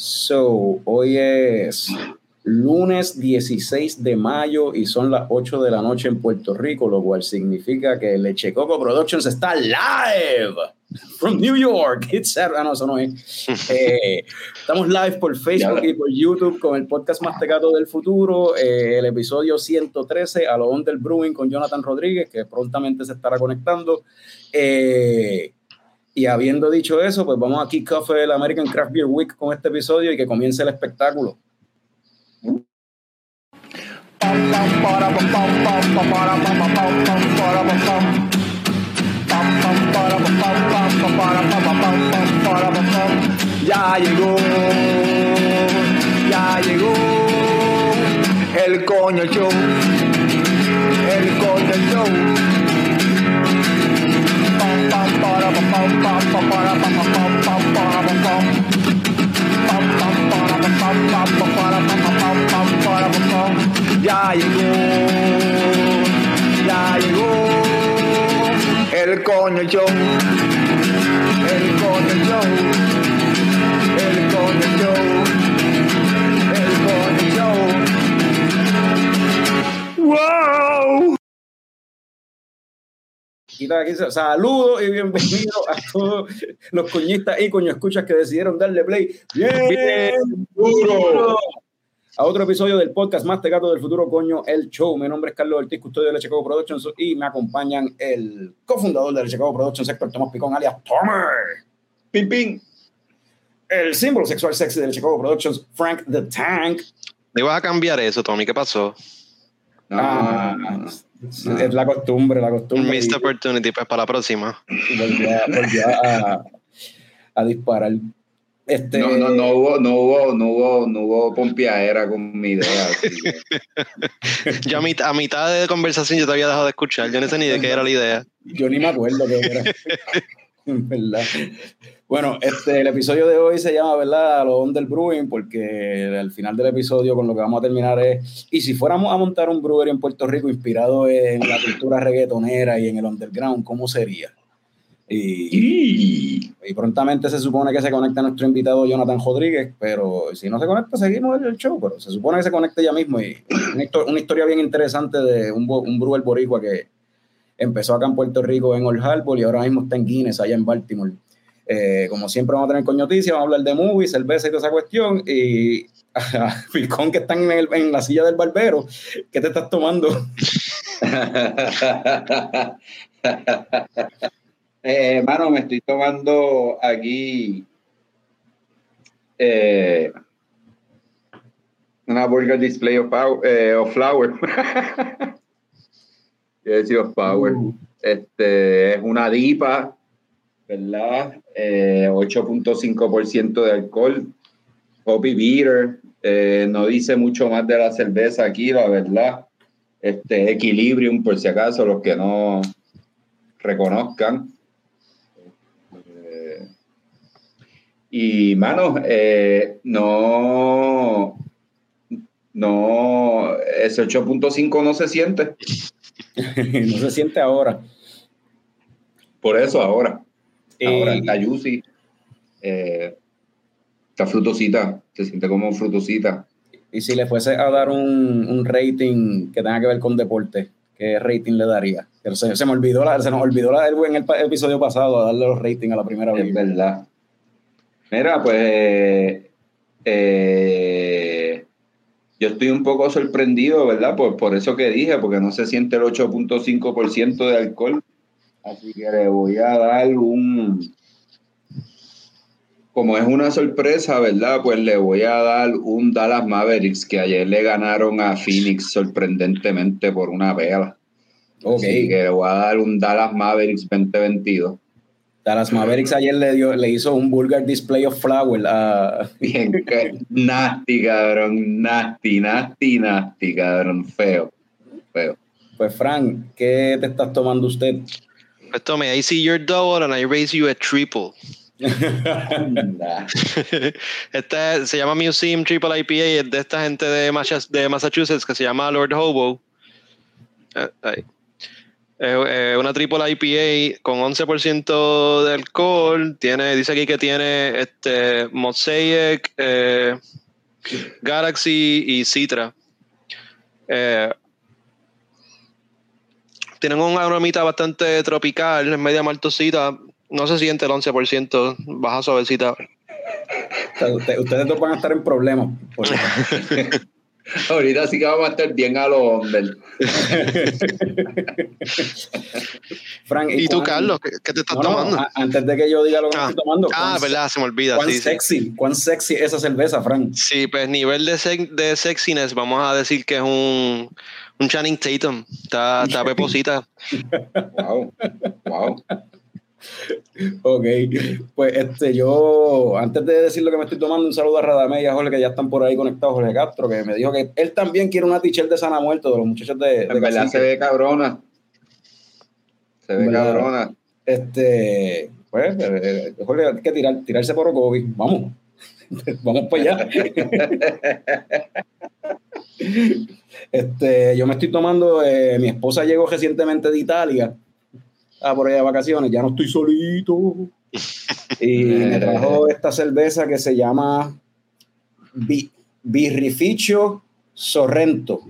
So, hoy es lunes 16 de mayo y son las 8 de la noche en Puerto Rico, lo cual significa que Leche Coco Productions está live from New York. It's ah, no, eso no es. Eh, estamos live por Facebook y por YouTube con el podcast más tecato del futuro, eh, el episodio 113 a lo del Brewing con Jonathan Rodríguez, que prontamente se estará conectando. Eh, y habiendo dicho eso, pues vamos a kick off el American Craft Beer Week con este episodio y que comience el espectáculo. Ya llegó, ya llegó el coño show, el coño show. Ya llegó, ya llegó el coño show, el coño show, el coño show, el coño show. ¡Wow! Saludos y bienvenidos a todos los coñistas y coño escuchas que decidieron darle play. Bien, duro. A otro episodio del podcast Más Tegato del Futuro, coño, el show. Mi nombre es Carlos Ortiz, custodio de Lechecobo Productions y me acompañan el cofundador de Lechecobo Productions, Héctor Tomás Picón, alias Tomer. Pim, pim. El símbolo sexual sexy de Lechecobo Productions, Frank the Tank. ¿Me vas a cambiar eso, Tommy? ¿Qué pasó? Ah, es la costumbre, la costumbre. Missed opportunity, pues para la próxima. Volví a, a, disparar. Este... No, no, no hubo, no hubo, no hubo, no hubo pompiadera con mi idea. yo a, mitad, a mitad de conversación yo te había dejado de escuchar, yo no sé ni de qué era la idea. Yo ni me acuerdo qué era. ¿Verdad? Bueno, este, el episodio de hoy se llama, ¿verdad? Lo del brewing, porque al final del episodio con lo que vamos a terminar es, y si fuéramos a montar un brewery en Puerto Rico inspirado en la cultura reggaetonera y en el underground, ¿cómo sería? Y, y, prontamente se supone que se conecta nuestro invitado Jonathan Rodríguez, pero si no se conecta, seguimos el show, pero se supone que se conecte ya mismo. Y una, historia bien interesante de un, un brewer boricua que empezó acá en Puerto Rico en Old Harbor y ahora mismo está en Guinness, allá en Baltimore. Eh, como siempre vamos a tener coñoticias, vamos a hablar de movies, cerveza y toda esa cuestión. Y a Filcón que están en, en, la silla del barbero, ¿qué te estás tomando? eh, mano, me estoy tomando aquí eh, una burger display of, power, eh, of flower. of power. Uh. Este, es una dipa ¿verdad? 8.5% eh, de alcohol, Hoppy Beater, eh, no dice mucho más de la cerveza aquí, la verdad. Este Equilibrium, por si acaso, los que no reconozcan. Eh, y, mano, no, no, ese 8.5 no se siente. no se siente ahora. Por eso ahora. Ahora está juicy, eh, está frutosita, se siente como frutosita. Y si le fuese a dar un, rating que tenga que ver con deporte, ¿qué rating le daría? Se, se me olvidó la, se nos olvidó la, en el episodio pasado a darle los ratings a la primera vez. Es verdad. Mira, pues eh, yo estoy un poco sorprendido, ¿verdad? Por, por eso que dije, porque no se siente el 8.5% de alcohol. Así que le voy a dar un. Como es una sorpresa, ¿verdad? Pues le voy a dar un Dallas Mavericks que ayer le ganaron a Phoenix sorprendentemente por una vela. Ok. Así que le voy a dar un Dallas Mavericks 2022. Dallas Mavericks ayer le, dio, le hizo un vulgar display of flower. A... Bien, nasty, cabrón. Nasty, nasty, nasty, cabrón. Feo. Feo. Pues, Frank, ¿qué te estás tomando usted? Pues tome, I see your double and I raise you a triple. este se llama Museum Triple IPA, es de esta gente de, Massachusetts que se llama Lord Hobo. Eh, Es una triple IPA con 11% de alcohol. Tiene, dice aquí que tiene este Mosaic, eh, Galaxy y Citra. Tienen un aromita bastante tropical, es media maltosita. No se siente el 11%, baja suavecita. Ustedes dos van a estar en problemas. Ahorita sí que vamos a estar bien a los hombres. Frank, ¿Y, tú, Carlos, ¿qué, te estás tomando? antes de que yo diga lo que ah, estoy tomando. Ah, verdad, se me olvida. ¿Cuán sexy? ¿Cuán sexy esa cerveza, Frank? Sí, pues nivel de, de sexiness, vamos a decir que es un, un Channing Tatum. Está, está peposita. wow, wow. Ok, pues este, yo, antes de decir lo que me estoy tomando, un saludo a Radamé y a Jorge que ya están por ahí conectados, Jorge Castro, que me dijo que él también quiere una t-shirt de Sana Muerto, de los muchachos de. En verdad se ve cabrona. Se ve cabrona. Este, pues, eh, eh, Jorge, hay que tirar, tirarse por Ocovi. Vamos, vamos para allá. este, yo me estoy tomando, eh, mi esposa llegó recientemente de Italia ah, por ahí de vacaciones, ya no estoy solito. y me trajo esta cerveza que se llama Birrificio Sorrento,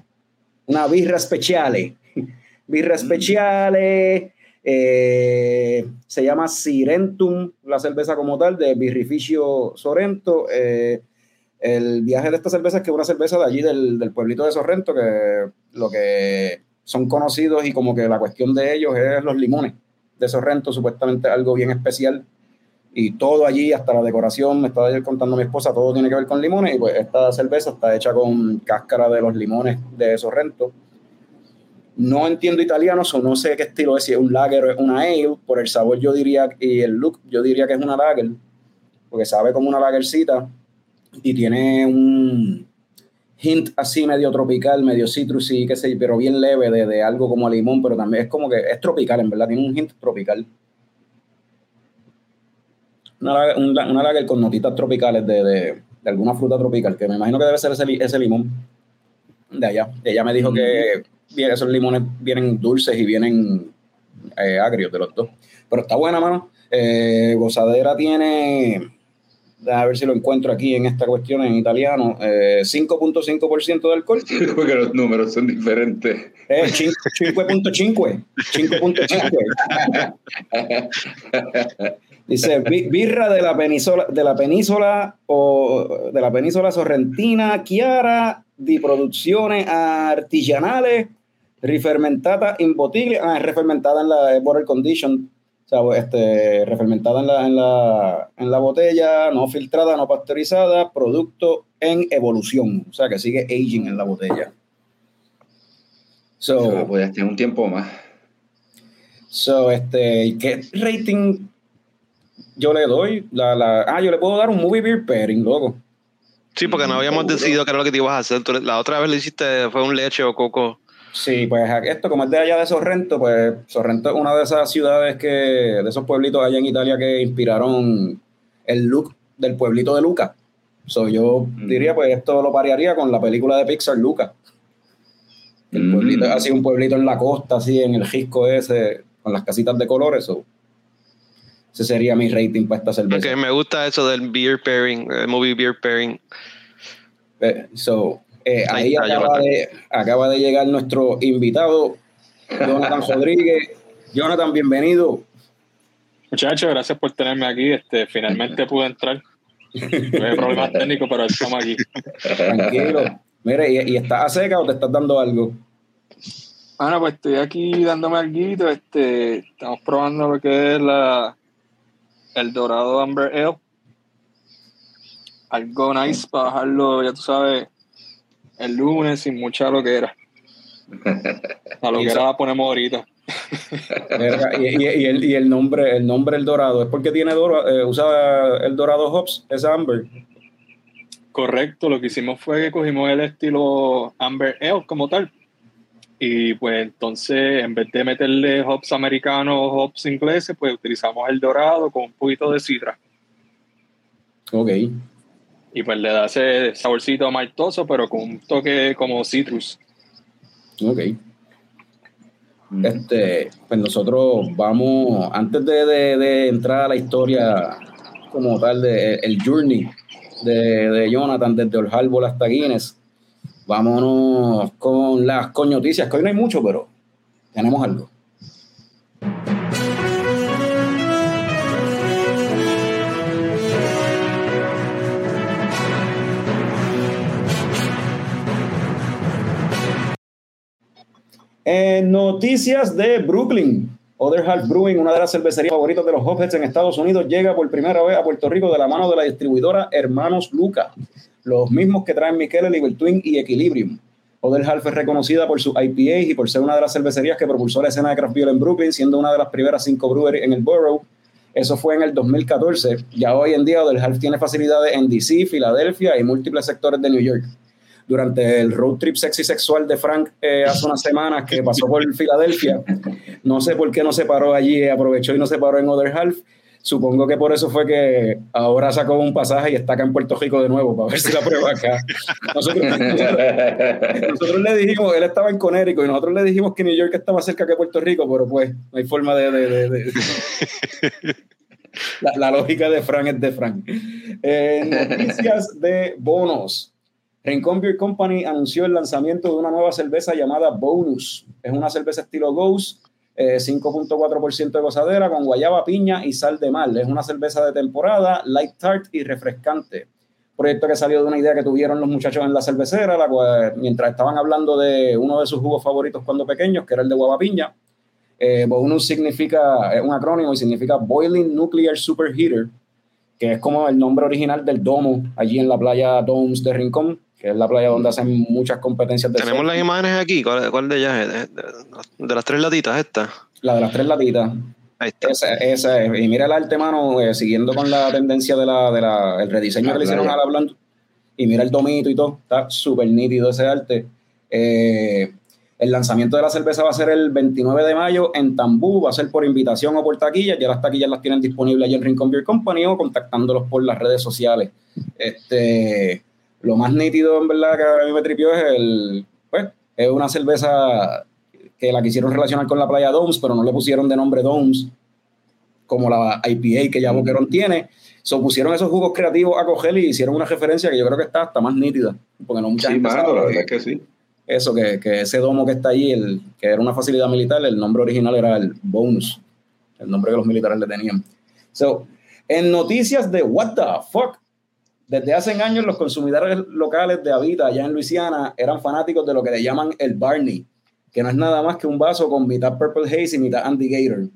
una birra speciale. birra speciale, eh, se llama Sirentum, la cerveza como tal, de Birrificio Sorrento. Eh, el viaje de esta cerveza es que es una cerveza de allí, del, del pueblito de Sorrento, que lo que son conocidos y como que la cuestión de ellos es los limones de Sorrento, supuestamente algo bien especial. Y todo allí, hasta la decoración, me estaba ayer contando mi esposa, todo tiene que ver con limones. Y pues esta cerveza está hecha con cáscara de los limones de Sorrento. No entiendo italiano, o no sé qué estilo es, si es un lager o es una ale. Por el sabor yo diría, y el look, yo diría que es una lager, porque sabe como una lagercita y tiene un, hint así medio tropical, medio citrusy, qué sé pero bien leve de, de, algo como limón, pero también es como que es tropical, en verdad, tiene un hint tropical. Una, una, lager con notitas tropicales de, de, de, alguna fruta tropical, que me imagino que debe ser ese, ese limón de allá. Ella me dijo que esos limones vienen dulces y vienen eh, agrios de los dos. Pero está buena, mano. Eh, gozadera tiene a ver si lo encuentro aquí en esta cuestión en italiano, 5.5% eh, de alcohol. Porque los números son diferentes. 5.5. Eh, Dice, birra de la península, de la península o de la península sorrentina, chiara, di produzione artigianale, rifermentata in bottiglia, ah, refermentada en la bottle condition, o sea, pues, este, refermentada en la, en, la, en la botella, no filtrada, no pasteurizada, producto en evolución. O sea, que sigue aging en la botella. So, pues tener un tiempo más. So, este, ¿qué rating yo le doy? La, la, ah, yo le puedo dar un movie beer pairing, loco. Sí, porque no habíamos decidido qué era lo que te ibas a hacer. La otra vez lo hiciste, fue un leche o coco. Sí, pues esto, como es de allá de Sorrento, pues Sorrento es una de esas ciudades que, de esos pueblitos allá en Italia que inspiraron el look del pueblito de Luca. So, yo mm. diría, pues esto lo parearía con la película de Pixar, Luca. El mm. pueblito es así, un pueblito en la costa, así, en el risco ese, con las casitas de colores. ese sería mi rating para esta cerveza. Me gusta eso del beer pairing, el movie beer pairing. Eh, so, eh, ahí acaba de, acaba de, llegar nuestro invitado, Jonathan Rodríguez. Jonathan, bienvenido. Muchachos, gracias por tenerme aquí. Este, finalmente pude entrar. Tuve problemas técnicos, pero estamos aquí. Tranquilo. Mire, ¿y, ¿y, estás a seca o te estás dando algo? Bueno, pues estoy aquí dándome algo. Este, estamos probando lo que es la, el Dorado Amber Ale. Algo nice para bajarlo, ya tú sabes, el lunes sin mucha loquera. La loquera la ponemos ahorita. y, y, el, y, el, nombre, el nombre El Dorado, ¿es porque tiene eh, usa el Dorado Hops, es Amber? Correcto, lo que hicimos fue que cogimos el estilo Amber Ale como tal. Y pues entonces, en vez de meterle hops americanos o hops ingleses, pues utilizamos el dorado con un poquito de sidra. Ok. Y pues le da ese saborcito maltoso, pero con un toque como citrus. Ok. Este, pues nosotros vamos, antes de, entrar a la historia como tal, de, el journey de, Jonathan desde Old Harbor hasta Guinness, vámonos con las coñoticias, que hoy no hay mucho, pero tenemos algo. En noticias de Brooklyn, Other Half Brewing, una de las cervecerías favoritas de los Hopheads en Estados Unidos, llega por primera vez a Puerto Rico de la mano de la distribuidora Hermanos Luca, los mismos que traen Michele, Liber Twin y Equilibrium. Other Half es reconocida por su IPA y por ser una de las cervecerías que propulsó la escena de craft beer en Brooklyn, siendo una de las primeras cinco breweries en el borough. Eso fue en el 2014. Ya hoy en día Other Half tiene facilidades en DC, Filadelfia y múltiples sectores de New York durante el road trip sexy sexual de Frank eh, hace unas semanas que pasó por Filadelfia. No sé por qué no se paró allí, aprovechó y no se paró en Other Half. Supongo que por eso fue que ahora sacó un pasaje y está acá en Puerto Rico de nuevo para ver si la prueba acá. Nosotros, le dijimos, él estaba en Conérico y nosotros le dijimos que New York estaba cerca que Puerto Rico, pero pues no hay forma de... la, lógica de Frank es de Frank. Eh, noticias de bonos. Rincon Beer Company anunció el lanzamiento de una nueva cerveza llamada Bonus. Es una cerveza estilo Ghost, 5.4% eh, de gozadera con guayaba, piña y sal de mal. Es una cerveza de temporada, light tart y refrescante. Proyecto que salió de una idea que tuvieron los muchachos en la cervecera, mientras estaban hablando de uno de sus jugos favoritos cuando pequeños, que era el de guava piña. Eh, bonus significa, es un acrónimo y significa Boiling Nuclear Superheater, que es como el nombre original del domo allí en la playa Domes de Rincón que es la playa donde hacen muchas competencias de Tenemos las imágenes aquí, ¿cuál, de ellas De, las tres latitas, esta. La de las tres latitas. Ahí está. Esa, y mira el arte, mano, eh, siguiendo con la tendencia de la, de la el rediseño que le hicieron a la blanca. Y mira el domito y todo, está súper nítido ese arte. Eh, el lanzamiento de la cerveza va a ser el 29 de mayo en Tambú, va a ser por invitación o por taquillas. Ya las taquillas las tienen disponibles allí en Rincon Beer Company o contactándolos por las redes sociales. Este, lo más nítido, en verdad, que a mí me tripió es el. Pues, es una cerveza que la quisieron relacionar con la playa Domes, pero no le pusieron de nombre Domes, como la IPA que ya Boquerón tiene. So, pusieron esos jugos creativos a coger y hicieron una referencia que yo creo que está hasta más nítida. Porque no mucha sí, gente la verdad que sí. Eso, que, que, ese domo que está ahí, el, que era una facilidad militar, el nombre original era el Bonus, el nombre que los militares le tenían. So, en noticias de What the fuck, desde hace años los consumidores locales de Habita allá en Luisiana eran fanáticos de lo que le llaman el Barney, que no es nada más que un vaso con mitad Purple Haze y mitad Andy Gator.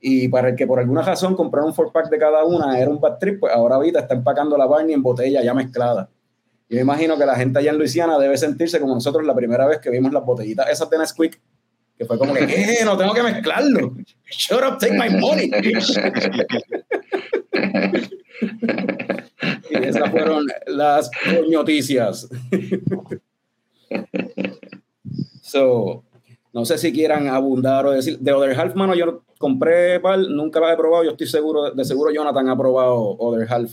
Y para el que por alguna razón compraron un four pack de cada una era un bad trip, pues ahora Habita está empacando la Barney en botella ya mezclada. Yo imagino que la gente allá en Luisiana debe sentirse como nosotros la primera vez que vimos las botellitas esas de Nesquik, que fue como que, ¿qué? No tengo que mezclarlo. Shut up, take my money. y esas fueron las noticias. so, no sé si quieran abundar o decir. De Other Half, mano, yo compré pal, nunca la he probado. Yo estoy seguro, de seguro Jonathan ha probado Other Half.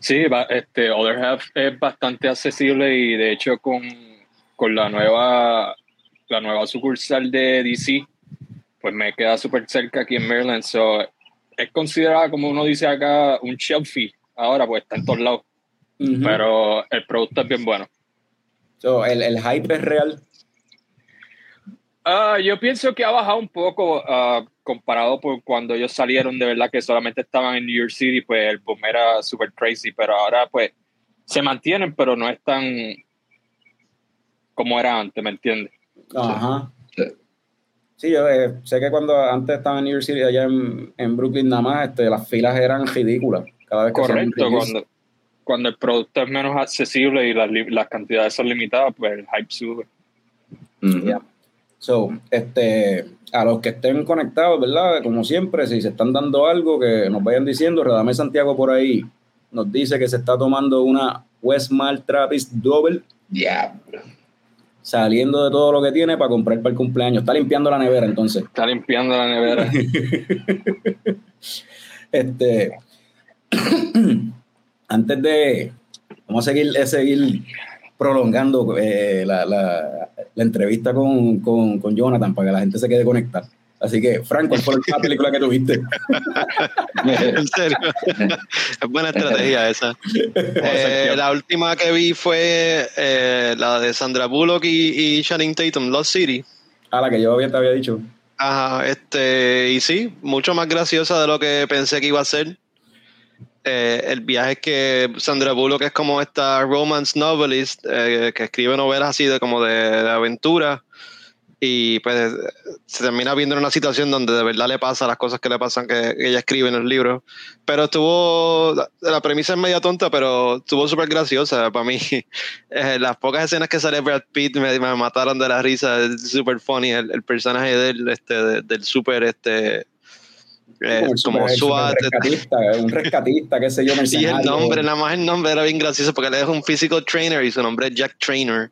Sí, este, Other Half es bastante accesible y de hecho con, con la nueva la nueva sucursal de DC, pues me queda súper cerca aquí en Maryland. So, es considerada, como uno dice acá, un shelfie. Ahora, pues está en todos lados. Pero el producto es bien bueno. So, ¿el, ¿El hype es real? Uh, yo pienso que ha bajado un poco uh, comparado por cuando ellos salieron de verdad que solamente estaban en New York City, pues el boom era super crazy, pero ahora pues se mantienen, pero no es tan como era antes, ¿me entiendes? Ajá. Sí, yo eh, sé que cuando antes estaba en New York City, allá en, Brooklyn nada más, este, las filas eran ridículas. Cada vez que Correcto, cuando, cuando el producto es menos accesible y las, las cantidades son limitadas, pues el hype sube. So, este, a los que estén conectados, ¿verdad? Como siempre, si se están dando algo, que nos vayan diciendo. Radame Santiago por ahí nos dice que se está tomando una Westmal Trappist Double. Diablo saliendo de todo lo que tiene para comprar para el cumpleaños. Está limpiando la nevera entonces. Está limpiando la nevera. este, antes de, vamos a seguir, seguir prolongando eh, la entrevista con, con, con Jonathan para que la gente se quede conectada. Así que, Frank, ¿cuál fue la película que tuviste? en serio. es buena estrategia esa. Eh, la última que vi fue eh, la de Sandra Bullock y, y Channing Tatum, Lost City. Ah, la que yo te había dicho. Ajá, este, y sí, mucho más graciosa de lo que pensé que iba a ser. Eh, el viaje que Sandra Bullock es como esta romance novelist que escribe novelas así de como de, de aventura y pues se termina viendo en una situación donde de verdad le pasa las cosas que le pasan que ella escribe en el libro. Pero estuvo, la premisa es media tonta, pero estuvo súper graciosa para mí. Eh, las pocas escenas que sale Brad Pitt me, mataron de la risa, es súper funny el, personaje del, este, del súper, este, eh, como, SWAT. Un rescatista, un rescatista, qué sé yo, Sí, el nombre, nada más el nombre era bien gracioso porque él es un physical trainer y su nombre es Jack Trainer.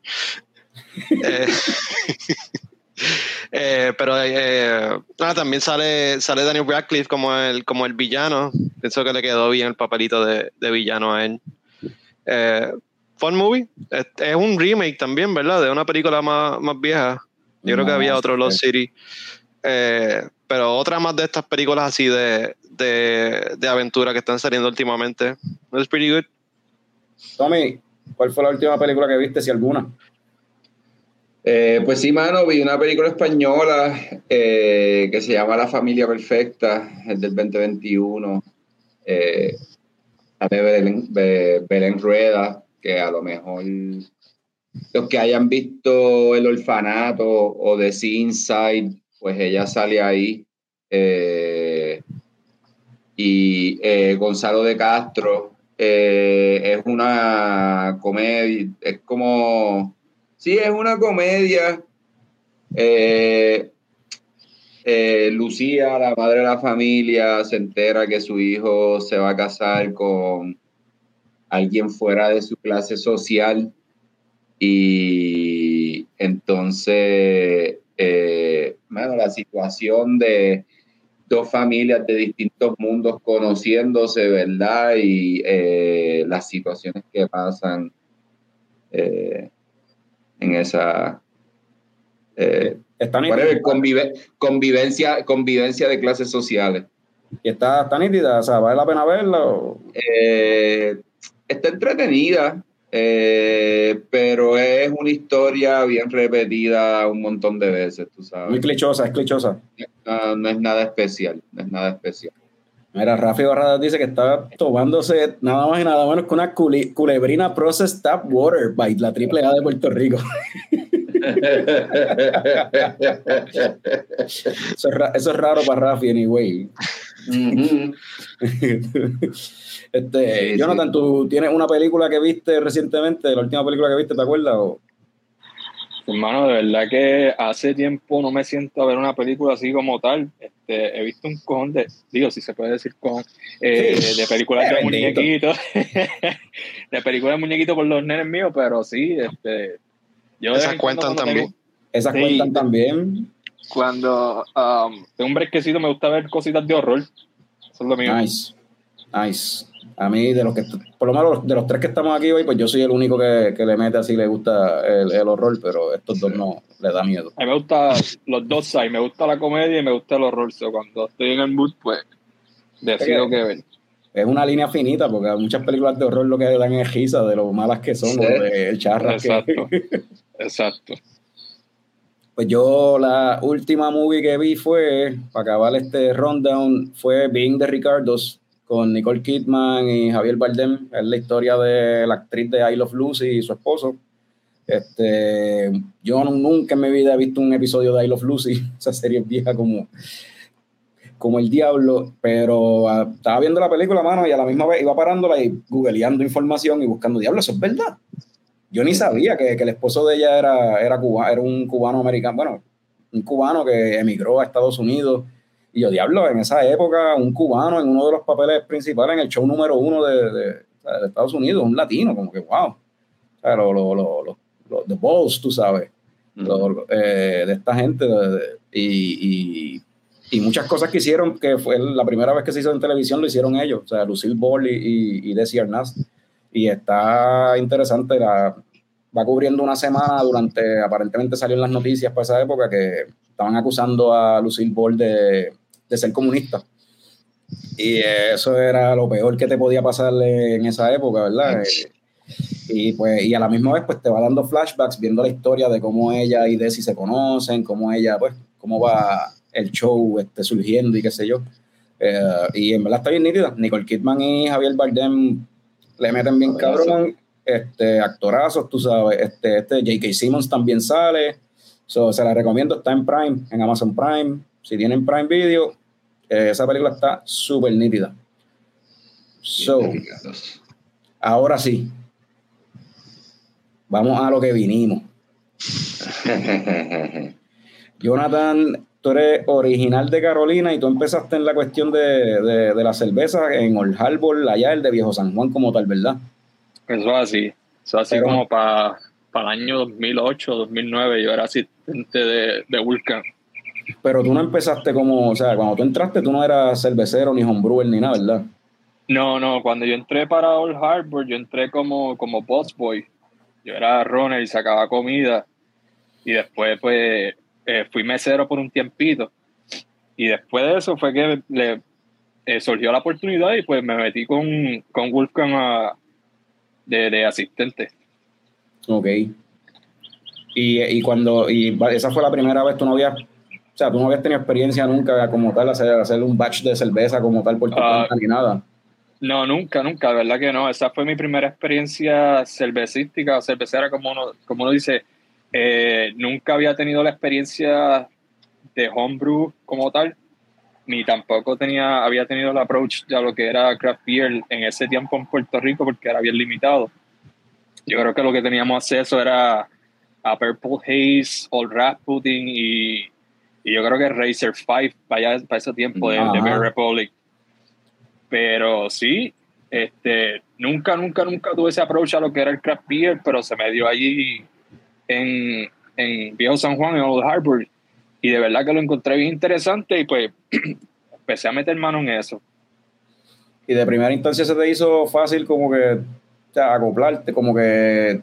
eh, Eh, pero eh, ah, también sale, sale Daniel Radcliffe como el, como el villano. Pienso que le quedó bien el papelito de, villano a él. Eh, fun movie. Es, un remake también, ¿verdad? De una película más, vieja. Yo creo que había otro Lost City. pero otra más de estas películas así de, de, aventura que están saliendo últimamente. Es pretty good. Tommy, ¿cuál fue la última película que viste, si alguna? Eh, pues sí, mano, vi una película española eh, que se llama La Familia Perfecta, es del 2021. Eh, de Belén, Belén, Rueda, que a lo mejor los que hayan visto El Orfanato o The Sea Inside, pues ella sale ahí. y Gonzalo de Castro es una comedia, es como Sí, es una comedia. Eh, eh, Lucía, la madre de la familia, se entera que su hijo se va a casar con alguien fuera de su clase social y entonces, eh, bueno, la situación de dos familias de distintos mundos conociéndose, ¿verdad? Y las situaciones que pasan en esa eh, convivencia, convivencia de clases sociales. ¿Y está, está nítida? O sea, ¿vale la pena verla? Eh, está entretenida, eh, pero es una historia bien repetida un montón de veces, tú sabes. Muy clichosa, es clichosa. no es nada especial, no es nada especial. Mira, Rafi Barradas dice que está tomándose nada más y nada menos que una culebrina Processed Tap Water by la Triple A de Puerto Rico. eso, es raro para Rafi, anyway. este, Jonathan, ¿tú tienes una película que viste recientemente, la última película que viste, ¿te acuerdas? O? Hermano, de verdad que hace tiempo no me siento a ver una película así como tal. Este, he visto un cojón de, digo, si se puede decir con, eh, de películas de muñequitos, de películas de muñequitos por los nenes míos, pero sí, este, yo esas cuentan también. esas cuentan también. Cuando um, tengo un brequecito me gusta ver cositas de horror. Eso es lo mío. Nice, nice. A mí, de los que, por lo menos de los tres que estamos aquí hoy, pues yo soy el único que, le mete así, le gusta el, horror, pero estos dos no le da miedo. A mí me gusta los dos sides, me gusta la comedia y me gusta el horror. So, cuando estoy en el mood, pues decido que ver. Es una línea finita, porque muchas películas de horror lo que dan es risa de lo malas que son, de el charra. Exacto. Exacto. Pues yo la última movie que vi fue, para acabar este rundown, fue Being the Ricardos con Nicole Kidman y Javier Bardem. Es la historia de la actriz de I Love Lucy y su esposo. Este, yo nunca en mi vida he visto un episodio de I Love Lucy, esa serie vieja como, como el diablo, pero ah, estaba viendo la película, mano, y a la misma vez iba parándola y googleando información y buscando, diablo, eso es verdad. Yo ni sabía que, que el esposo de ella era, era, era un cubano americano, bueno, un cubano que emigró a Estados Unidos y yo, diablo, en esa época, un cubano en uno de los papeles principales en el show número uno de, de, Estados Unidos, un latino, como que wow. O sea, los lo, lo, the balls, tú sabes, eh, de esta gente. y, y, y, muchas cosas que hicieron, que fue la primera vez que se hizo en televisión, lo hicieron ellos. O sea, Lucille Ball y, y, y Desi Arnaz. Y está interesante. La, va cubriendo una semana durante, aparentemente salió en las noticias para esa época que estaban acusando a Lucille Ball de, de ser comunista. Y eso era lo peor que te podía pasarle en esa época, ¿verdad? Y pues, y a la misma vez, pues te va dando flashbacks, viendo la historia de cómo ella y Desi se conocen, cómo ella, pues, cómo va el show este, surgiendo y qué sé yo. Eh, y en verdad está bien nítida. Nicole Kidman y Javier Bardem le meten bien cabrón. Este, actorazos, tú sabes. Este, este J.K. Simmons también sale. So, se la recomiendo, está en Prime, en Amazon Prime. Si tienen Prime Video, eh, esa película está súper nítida. So, ahora sí, vamos a lo que vinimos. Jonathan, tú eres original de Carolina y tú empezaste en la cuestión de, la cerveza en Old Harbor, allá el de Viejo San Juan como tal, ¿verdad? Eso así, eso así como para el año 2008, 2009, yo era asistente de, de Vulcan. Pero tú no empezaste como, o sea, cuando tú entraste tú no eras cervecero ni homebrewer ni nada, ¿verdad? No, no, cuando yo entré para Old Harbor, yo entré como, como boy. Yo era runner y sacaba comida. Y después, pues, eh, fui mesero por un tiempito. Y después de eso fue que le eh, surgió la oportunidad y pues me metí con, con Wolfgang de, de, asistente. Ok. Y, y, cuando, y esa fue la primera vez, tú no habías o sea, tú no habías tenido experiencia nunca como tal, hacer, hacer un batch de cerveza como tal por tu uh, ni nada. No, nunca, nunca, verdad que no. Esa fue mi primera experiencia cervecística, cervecera, como uno, como uno dice. Eh, nunca había tenido la experiencia de homebrew como tal, ni tampoco tenía, había tenido el approach a lo que era craft beer en ese tiempo en Puerto Rico porque era bien limitado. Yo creo que lo que teníamos acceso era a Purple Haze, Old Rat Pudding y y yo creo que Racer 5 para, para ese tiempo de, de Republic. Pero sí, este, nunca, nunca, nunca tuve ese approach a lo que era el craft beer, pero se me dio allí en, en Viejo San Juan, en Old Harbor. Y de verdad que lo encontré bien interesante y pues empecé a meter mano en eso. Y de primera instancia se te hizo fácil como que o sea, acoplarte, como que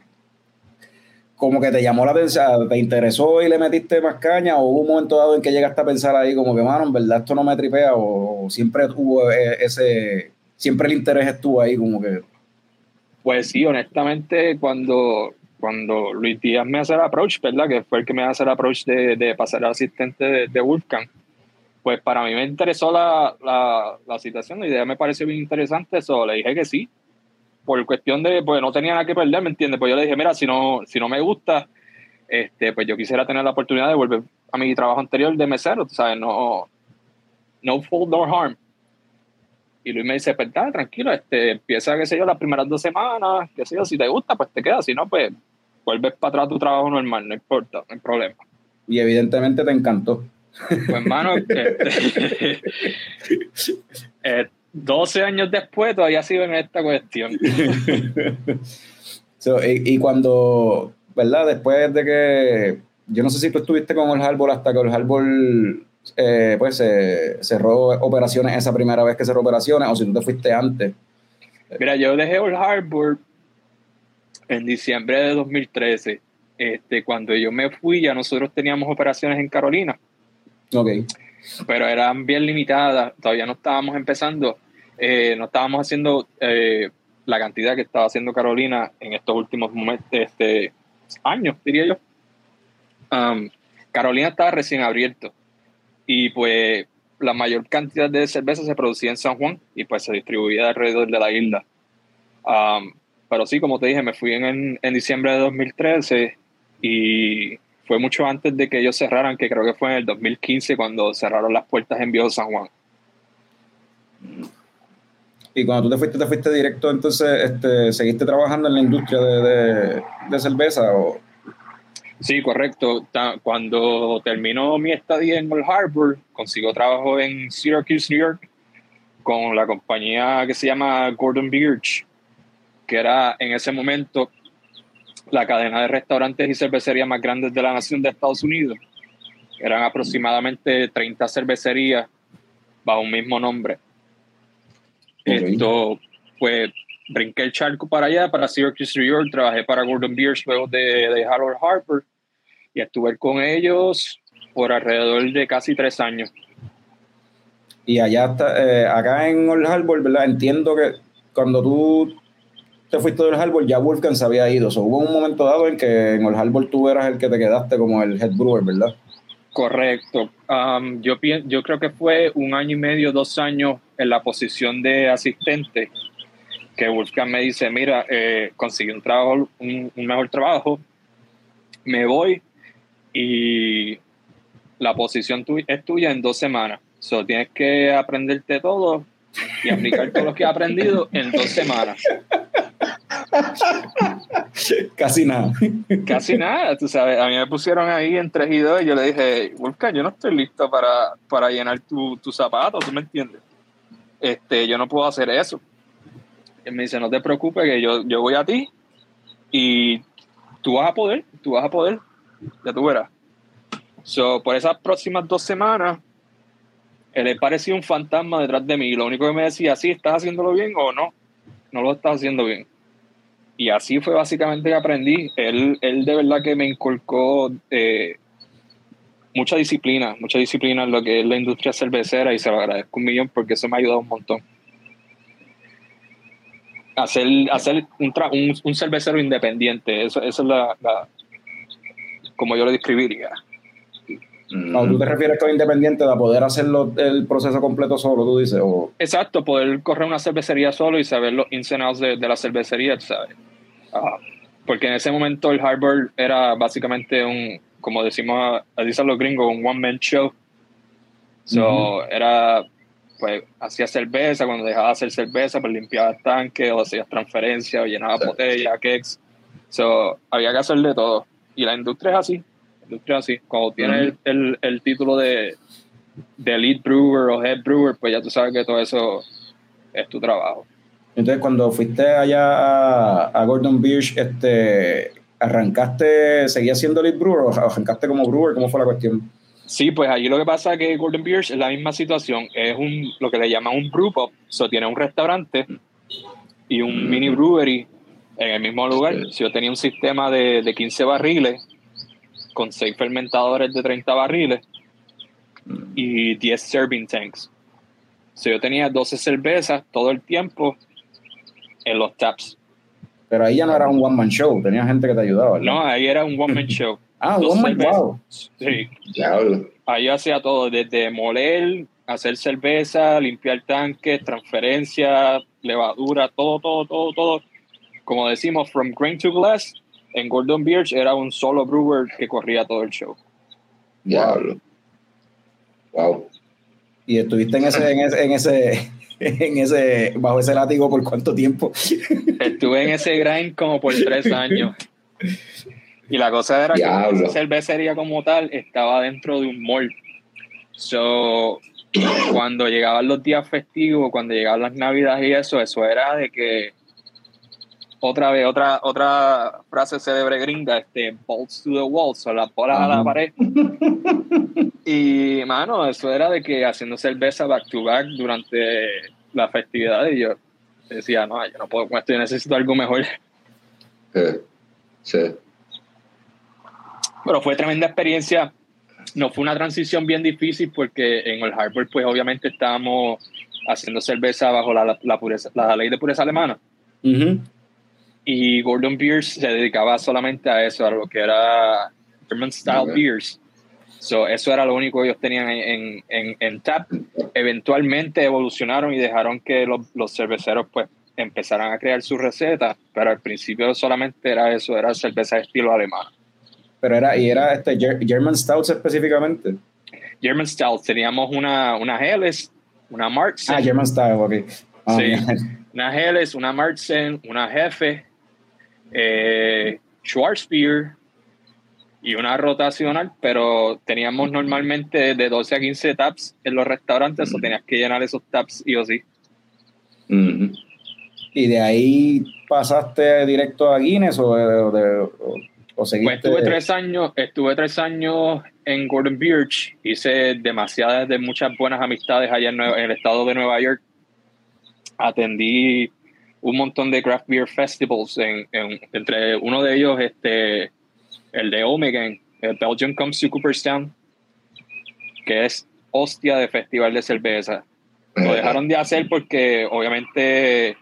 como que te llamó la atención, te interesó y le metiste más caña, o hubo un momento dado en que llegaste a pensar ahí como que, mano, en verdad esto no me tripea, o, siempre hubo e, ese, siempre el interés estuvo ahí como que... Pues sí, honestamente, cuando, cuando Luis Díaz me hace el approach, ¿verdad? Que fue el que me hace el approach de, de pasar al asistente de, de Vulcan, pues para mí me interesó la, la, la situación, la idea me pareció bien interesante, eso le dije que sí, por cuestión de, pues no tenía nada que perder, ¿me entiendes? Pues yo le dije, mira, si no, si no me gusta, este, pues yo quisiera tener la oportunidad de volver a mi trabajo anterior de mesero, ¿sabes? No, no fault nor harm. Y Luis me dice, pues dale, tranquilo, este, empieza, qué sé yo, las primeras dos semanas, qué sé yo, si te gusta, pues te quedas, si no, pues vuelves para atrás a tu trabajo normal, no importa, no hay problema. Y evidentemente te encantó. Pues hermano, este, eh, 12 años después todavía sigo en esta cuestión. y, cuando, ¿verdad? Después de que, yo no sé si tú estuviste con el Harbor hasta que el Harbor eh, pues cerró operaciones esa primera vez que cerró operaciones o si tú te fuiste antes. Mira, yo dejé el Harbor en diciembre de 2013. Este, cuando yo me fui, ya nosotros teníamos operaciones en Carolina. Ok. Pero eran bien limitadas, todavía no estábamos empezando. Eh, no estábamos haciendo eh, la cantidad que estaba haciendo Carolina en estos últimos momentos, este, años, diría yo. Um, Carolina estaba recién abierto y pues la mayor cantidad de cerveza se producía en San Juan y pues se distribuía alrededor de la isla. Um, pero sí, como te dije, me fui en, en, diciembre de 2013 y fue mucho antes de que ellos cerraran, que creo que fue en el 2015 cuando cerraron las puertas en Viejo San Juan. Y cuando tú te fuiste, te fuiste directo, entonces, este, ¿seguiste trabajando en la industria de, de, cerveza? O? Sí, correcto. Cuando terminó mi estadía en Old Harbor, consigo trabajo en Syracuse, New York, con la compañía que se llama Gordon Birch, que era en ese momento la cadena de restaurantes y cervecerías más grandes de la nación de Estados Unidos. Eran aproximadamente 30 cervecerías bajo un mismo nombre. Esto, pues, brinqué el charco para allá, para Syracuse, New York, trabajé para Gordon Bierce luego de, de Harold Harper y estuve con ellos por alrededor de casi tres años. Y allá, está, eh, acá en Old Harbor, ¿verdad? Entiendo que cuando tú te fuiste del Harbor, ya Wolfgang se había ido. O hubo un momento dado en que en Old Harbor tú eras el que te quedaste como el head brewer, ¿verdad? Correcto. Um, yo, yo creo que fue un año y medio, dos años en la posición de asistente que Wolfgang me dice, mira, eh, conseguí un trabajo, un, mejor trabajo, me voy y la posición es tuya en dos semanas. So, tienes que aprenderte todo y aplicar todo lo que has aprendido en dos semanas. Casi nada. Casi nada, tú sabes. A mí me pusieron ahí en 3 y 2 y yo le dije, Wolfgang, yo no estoy listo para, para llenar tu, tu zapato, ¿tú me entiendes? Este, yo no puedo hacer eso. Él me dice, no te preocupes, que yo, yo voy a ti y tú vas a poder, tú vas a poder, ya tú verás. So, por esas próximas dos semanas, él parecía un fantasma detrás de mí. Y lo único que me decía, sí, ¿estás haciéndolo bien o no? No lo estás haciendo bien. Y así fue básicamente que aprendí. Él, él de verdad que me inculcó eh, mucha disciplina, mucha disciplina en lo que es la industria cervecera y se lo agradezco un millón porque eso me ha ayudado un montón hacer, hacer un, un, cervecero independiente. Eso, eso es la, como yo lo describiría. No, tú te refieres con independiente a poder hacerlo el proceso completo solo, tú dices. O... Exacto, poder correr una cervecería solo y saber los ins de, la cervecería, ¿sabes? porque en ese momento el Harbor era básicamente un, como decimos, dicen los gringos, un one-man show. So, era pues hacía cerveza, cuando dejaba de hacer cerveza, pues limpiaba el tanque, o hacía transferencia, o llenaba botellas, cakes. So, había que hacer de todo. Y la industria es así. La industria es así. Cuando tienes el, el, título de, de lead brewer o head brewer, pues ya tú sabes que todo eso es tu trabajo. Entonces, cuando fuiste allá a, Gordon Beach, este, ¿arrancaste, seguías siendo lead brewer o arrancaste como brewer? ¿Cómo fue la cuestión? Sí, pues allí lo que pasa es que Golden Beers es la misma situación. Es un lo que le llaman un brew pub. So, tiene un restaurante y un mm. mini brewery en el mismo lugar. Si yo tenía un sistema de, de 15 barriles con 6 fermentadores de 30 barriles y 10 serving tanks. So, yo tenía 12 cervezas todo el tiempo en los taps. Pero ahí ya no era un one-man show, tenía gente que te ayudaba. No, ahí era un one-man show. Ah, oh my wow. Sí. Ahí hacía todo, desde moler, hacer cerveza, limpiar tanques, transferencia, levadura, todo, todo, todo, todo. Como decimos, from grain to glass, en Gordon Beers era un solo brewer que corría todo el show. Diablo. Wow. ¿Y estuviste en ese, en ese, en ese, en ese, bajo ese látigo por cuánto tiempo? Estuve en ese grind como por tres años. Y la cosa era que esa cervecería como tal estaba dentro de un mall. So, cuando llegaban los días festivos, cuando llegaban las navidades y eso, eso era de que otra vez, otra, otra frase célebre gringa, este, bolts to the wall, o las bolas a la pared. y, mano, eso era de que haciendo cerveza back to back durante la festividad y yo decía, no, yo no puedo con esto, yo necesito algo mejor. Sí, sí. Pero fue tremenda experiencia. No fue una transición bien difícil porque en el Harbor, pues obviamente estábamos haciendo cerveza bajo la, la, pureza, la ley de pureza alemana. Y Gordon Beers se dedicaba solamente a eso, a lo que era German Style Beers. So, eso era lo único que ellos tenían en, en, en tap. Eventualmente evolucionaron y dejaron que los, los cerveceros pues empezaran a crear sus recetas, pero al principio solamente era eso, era cerveza de estilo alemán. Pero era, y era este German Stouts específicamente. German Stouts, teníamos una, una Helles, una Martzen. Ah, German Stout, ok. Ah, sí, una Helles, una Martzen, una Jefe, eh, Schwarzbier y una rotacional, pero teníamos normalmente de 12 a 15 taps en los restaurantes, o tenías que llenar esos taps y o sí. ¿Y de ahí pasaste directo a Guinness o de, pues estuve tres años, estuve tres años en Gordon Birch, hice demasiadas de muchas buenas amistades allá en, el estado de Nueva York. Atendí un montón de craft beer festivals, en, entre uno de ellos este, el de Omega, el Belgium Comes to Cooperstown, que es hostia de festival de cerveza. Lo dejaron de hacer porque obviamente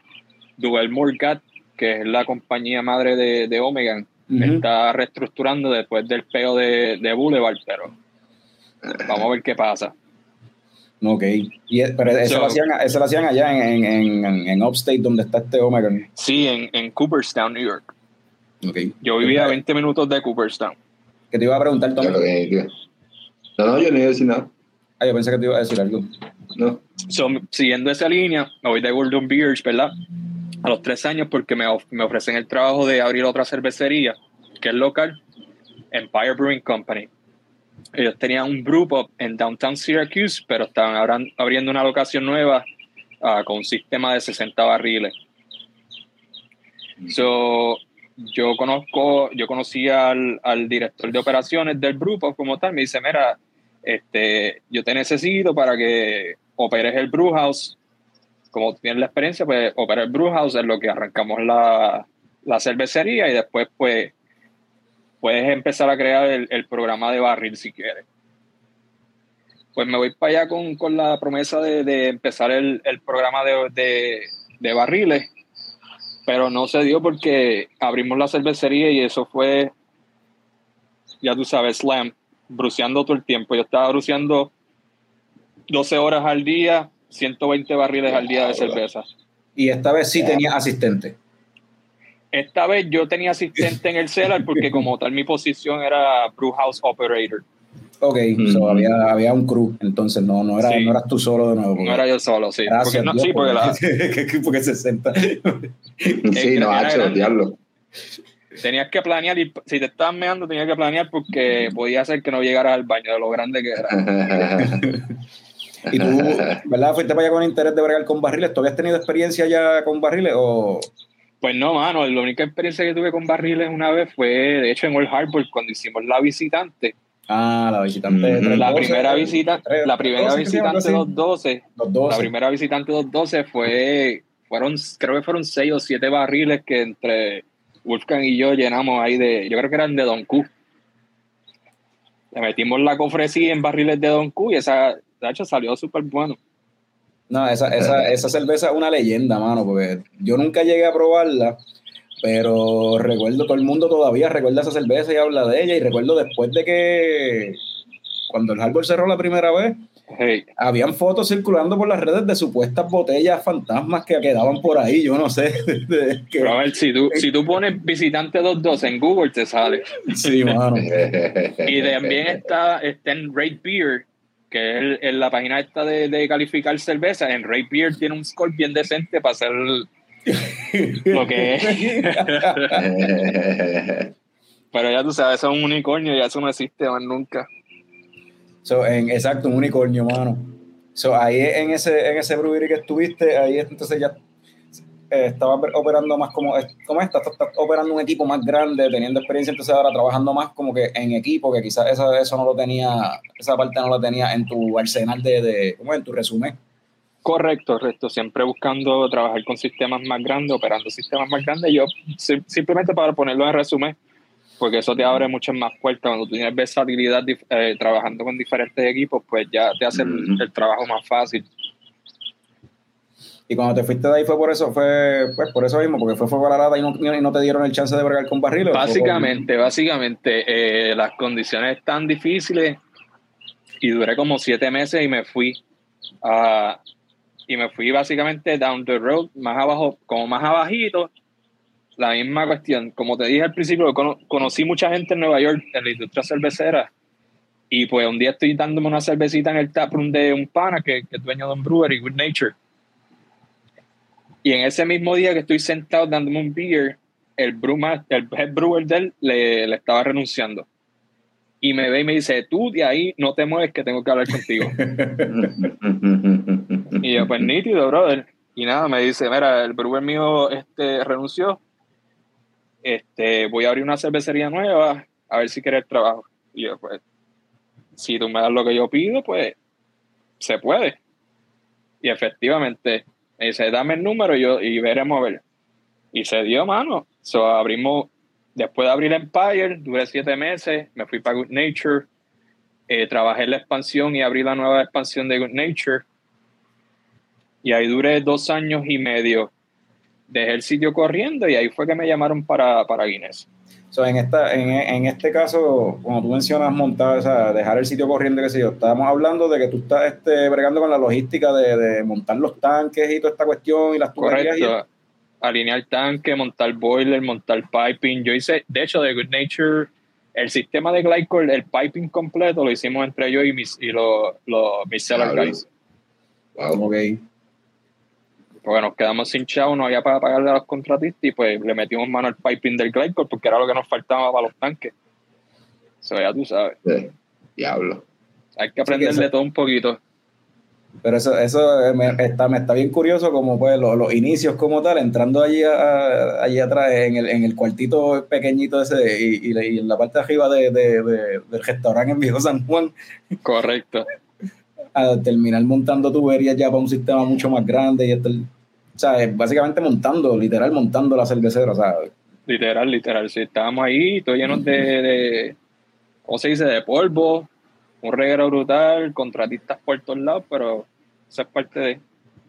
Duel Morgat, que es la compañía madre de, de Omega, está reestructurando después del peo de, de Boulevard, pero vamos a ver qué pasa. Ok. Y, pero eso, lo hacían, eso, lo hacían, allá en, en, en, en, Upstate, donde está este Omega. Sí, en, en Cooperstown, New York. Okay. Yo vivía a 20 minutos de Cooperstown. ¿Qué te iba a preguntar, Tommy? No, no, yo no iba a decir nada. Ah, yo pensé que te iba a decir algo. No. So, siguiendo esa línea, me voy de Golden Beers, ¿verdad? A los tres años porque me, me ofrecen el trabajo de abrir otra cervecería, que es local, Empire Brewing Company ellos tenían un grupo en Downtown Syracuse, pero estaban abriendo una locación nueva ah, con un sistema de 60 barriles. So, yo conozco, yo conocí al, al, director de operaciones del grupo como tal, me dice, mira, este, yo te necesito para que operes el brew house. Como tienes la experiencia, pues opera el brew house, es lo que arrancamos la, la cervecería y después pues puedes empezar a crear el, programa de barril si quieres. Pues me voy para allá con, con la promesa de, de empezar el, el programa de, de, de, barriles, pero no se dio porque abrimos la cervecería y eso fue, ya tú sabes, slam, bruceando todo el tiempo. Yo estaba bruceando 12 horas al día, 120 barriles al día de cerveza. Y esta vez sí tenía asistente. Esta vez yo tenía asistente en el cellar porque como tal mi posición era brew house operator. Ok, había, había, un crew, entonces no, no, era, no eras tú solo de nuevo. no era yo solo, sí. Gracias, porque, no, sí, porque, la, porque 60. sí, no, hecho, diablo. Tenías que planear y si te estabas meando tenías que planear porque podía ser que no llegaras al baño de lo grande que era. y tú, ¿verdad? Fuiste para allá con interés de bregar con barriles. ¿Tú habías tenido experiencia ya con barriles o...? Pues no, mano, la única experiencia que tuve con barriles una vez fue, de hecho, en Old Harbor, cuando hicimos la visitante. Ah, la visitante. la, primera visita, la primera visitante 212, La primera visitante 212 fue, fueron, creo que fueron seis o siete barriles que entre Wolfgang y yo llenamos ahí de, yo creo que eran de Don Q. Le metimos la cofresí en barriles de Don Q y esa, de hecho, salió súper bueno. No, esa, esa, esa cerveza es una leyenda, mano, porque yo nunca llegué a probarla, pero recuerdo, todo el mundo todavía recuerda esa cerveza y habla de ella, y recuerdo después de que, cuando el árbol cerró la primera vez, habían fotos circulando por las redes de supuestas botellas fantasmas que quedaban por ahí, yo no sé. Pero a ver, si tú, si tú pones visitante 22 en Google, te sale. Sí, mano. y también está, está en Rate Beer, que es la página esta de, de, calificar cerveza, en Ray Beer tiene un score bien decente para hacer lo que es. Pero ya tú sabes, eso es un unicornio, ya eso no existe más nunca. So, en, exacto, un unicornio, mano. So, ahí en ese, en ese brewery que estuviste, ahí entonces ya eh, estaba operando más como, como esta, está, operando un equipo más grande, teniendo experiencia, entonces ahora trabajando más como que en equipo, que quizás eso, eso no lo tenía, esa parte no la tenía en tu arsenal de, de ¿cómo es? En tu resumen. Correcto, correcto. Siempre buscando trabajar con sistemas más grandes, operando sistemas más grandes. Yo simplemente para ponerlo en resumen, porque eso te abre muchas más puertas. Cuando tú tienes versatilidad eh, trabajando con diferentes equipos, pues ya te hace el trabajo más fácil. Y cuando te fuiste de ahí fue por eso, fue pues por eso mismo, porque fue fuego a la y no, y no te dieron el chance de bregar con barriles. Básicamente, básicamente, eh, las condiciones están difíciles y duré como siete meses y me fui a, y me fui básicamente down the road, más abajo, como más abajito, la misma cuestión. Como te dije al principio, conocí mucha gente en Nueva York, en la industria cervecera, y pues un día estoy dándome una cervecita en el taproom de un pana que, que es dueño de un brewery, Good Nature y en ese mismo día que estoy sentado dándome un beer, el, bruma, el head brewer de él le, le, estaba renunciando. Y me ve y me dice, tú de ahí no te mueves que tengo que hablar contigo. y yo, pues nítido, brother. Y nada, me dice, mira, el brewer mío este, renunció. Este, voy a abrir una cervecería nueva, a ver si quieres trabajo. Y yo, pues, si tú me das lo que yo pido, pues, se puede. Y efectivamente, me dice, dame el número y, yo, y veremos a ver. Y se dio, mano. So, abrimos, después de abrir Empire, duré siete meses, me fui para Good Nature, eh, trabajé la expansión y abrí la nueva expansión de Good Nature. Y ahí duré dos años y medio. Dejé el sitio corriendo y ahí fue que me llamaron para, para Guinness. So, en, esta, en, en, este caso, como tú mencionas montar, o sea, dejar el sitio corriendo, qué sé yo, estábamos hablando de que tú estás este, bregando con la logística de, de montar los tanques y toda esta cuestión y las tuberías. Correcto. Alinear tanque, montar boiler, montar piping. Yo hice, de hecho, de Good Nature, el sistema de glycol, el piping completo, lo hicimos entre yo y mis, y los, los, mis seller guys. Wow. Ok porque nos quedamos sin chavo, no había para pagarle a los contratistas y pues le metimos mano al piping del glycol porque era lo que nos faltaba para los tanques. Eso ya tú sabes. Diablo. Hay que aprenderle todo un poquito. Pero eso, eso me, está, me está bien curioso como pues los, inicios como tal, entrando allí, allí atrás en el, en el cuartito pequeñito ese y, y, en la parte de arriba de, del restaurante en Viejo San Juan. Correcto. A terminar montando tuberías ya para un sistema mucho más grande y esto, o sea, básicamente montando, literal montando la cervecera, ¿sabes? Literal, literal. Sí, estábamos ahí, todos llenos de, de, ¿cómo se dice? De polvo, un reguero brutal, contratistas por todos lados, pero eso es parte de.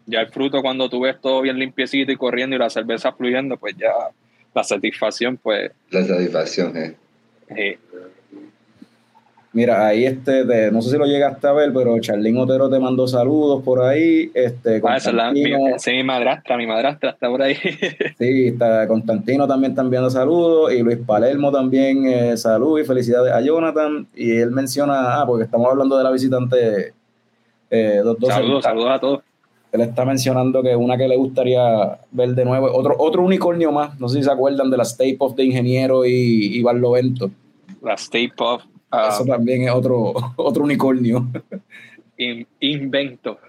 Ya el fruto, cuando tú ves todo bien limpiecito y corriendo y la cerveza fluyendo, pues ya la satisfacción, pues. La satisfacción, eh. Sí. Mira, ahí este, de, no sé si lo llegaste a ver, pero Charlín Otero te mandó saludos por ahí. Este, ah, esa es la, mi, mi madrastra, mi madrastra está por ahí. sí, está, Constantino también está enviando saludos y Luis Palermo también eh, saludos y felicidades a Jonathan. Y él menciona, ah, porque estamos hablando de la visitante. Eh, saludos, saludos a todos. Él está mencionando que una que le gustaría ver de nuevo, otro, otro unicornio más, no sé si se acuerdan de la State of de Ingeniero y, y Barlovento. La State of Ah. Eso también es otro, otro unicornio. invento.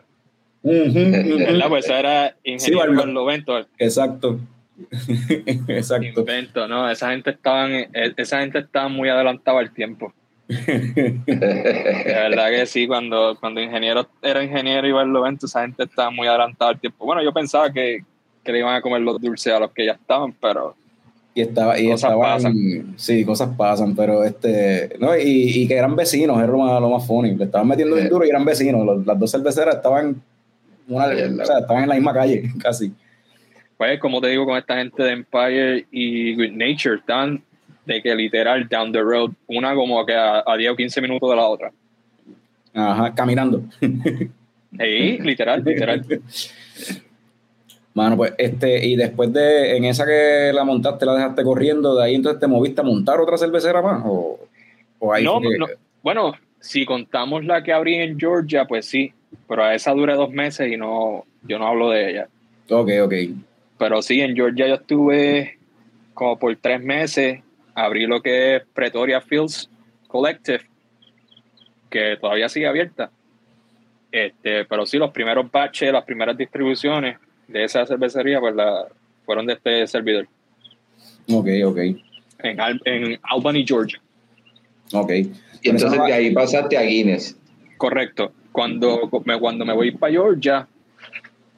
Pues era ingeniero sí, Exacto. Exacto. Invento, ¿no? Esa gente estaban, e, esa gente estaba muy adelantada al tiempo. de verdad que sí, cuando, cuando ingeniero era ingeniero y Barlovento, esa gente estaba muy adelantada al tiempo. Bueno, yo pensaba que, que le iban a comer los dulces a los que ya estaban, pero y estaba y cosas pasan. sí cosas pasan pero este no y, y que eran vecinos es lo más, lo más funny. Le estaban metiendo bien duro y eran vecinos. Las dos cerveceras estaban una, o sea, estaban en la misma calle casi. Pues como te digo con esta gente de Empire y Good Nature están de que literal down the road una como que a, a 10 o 15 minutos de la otra. Ajá caminando. Sí literal literal Mano, pues, este, y después de, en esa que la montaste, la dejaste corriendo, de ahí entonces te moviste a montar otra cervecera más, o, ahí no, no, bueno, si contamos la que abrí en Georgia, pues sí, pero a esa duré dos meses y no, yo no hablo de ella. Ok, ok. Pero sí, en Georgia yo estuve como por tres meses, abrí lo que es Pretoria Fields Collective, que todavía sigue abierta. Este, pero sí, los primeros batches, las primeras distribuciones, de esa cervecería pues la, fueron de este servidor. Ok, ok. En, en Albany, Georgia. Ok. Y entonces de ahí pasaste a Guinness. Correcto. Cuando me, cuando me voy para Georgia,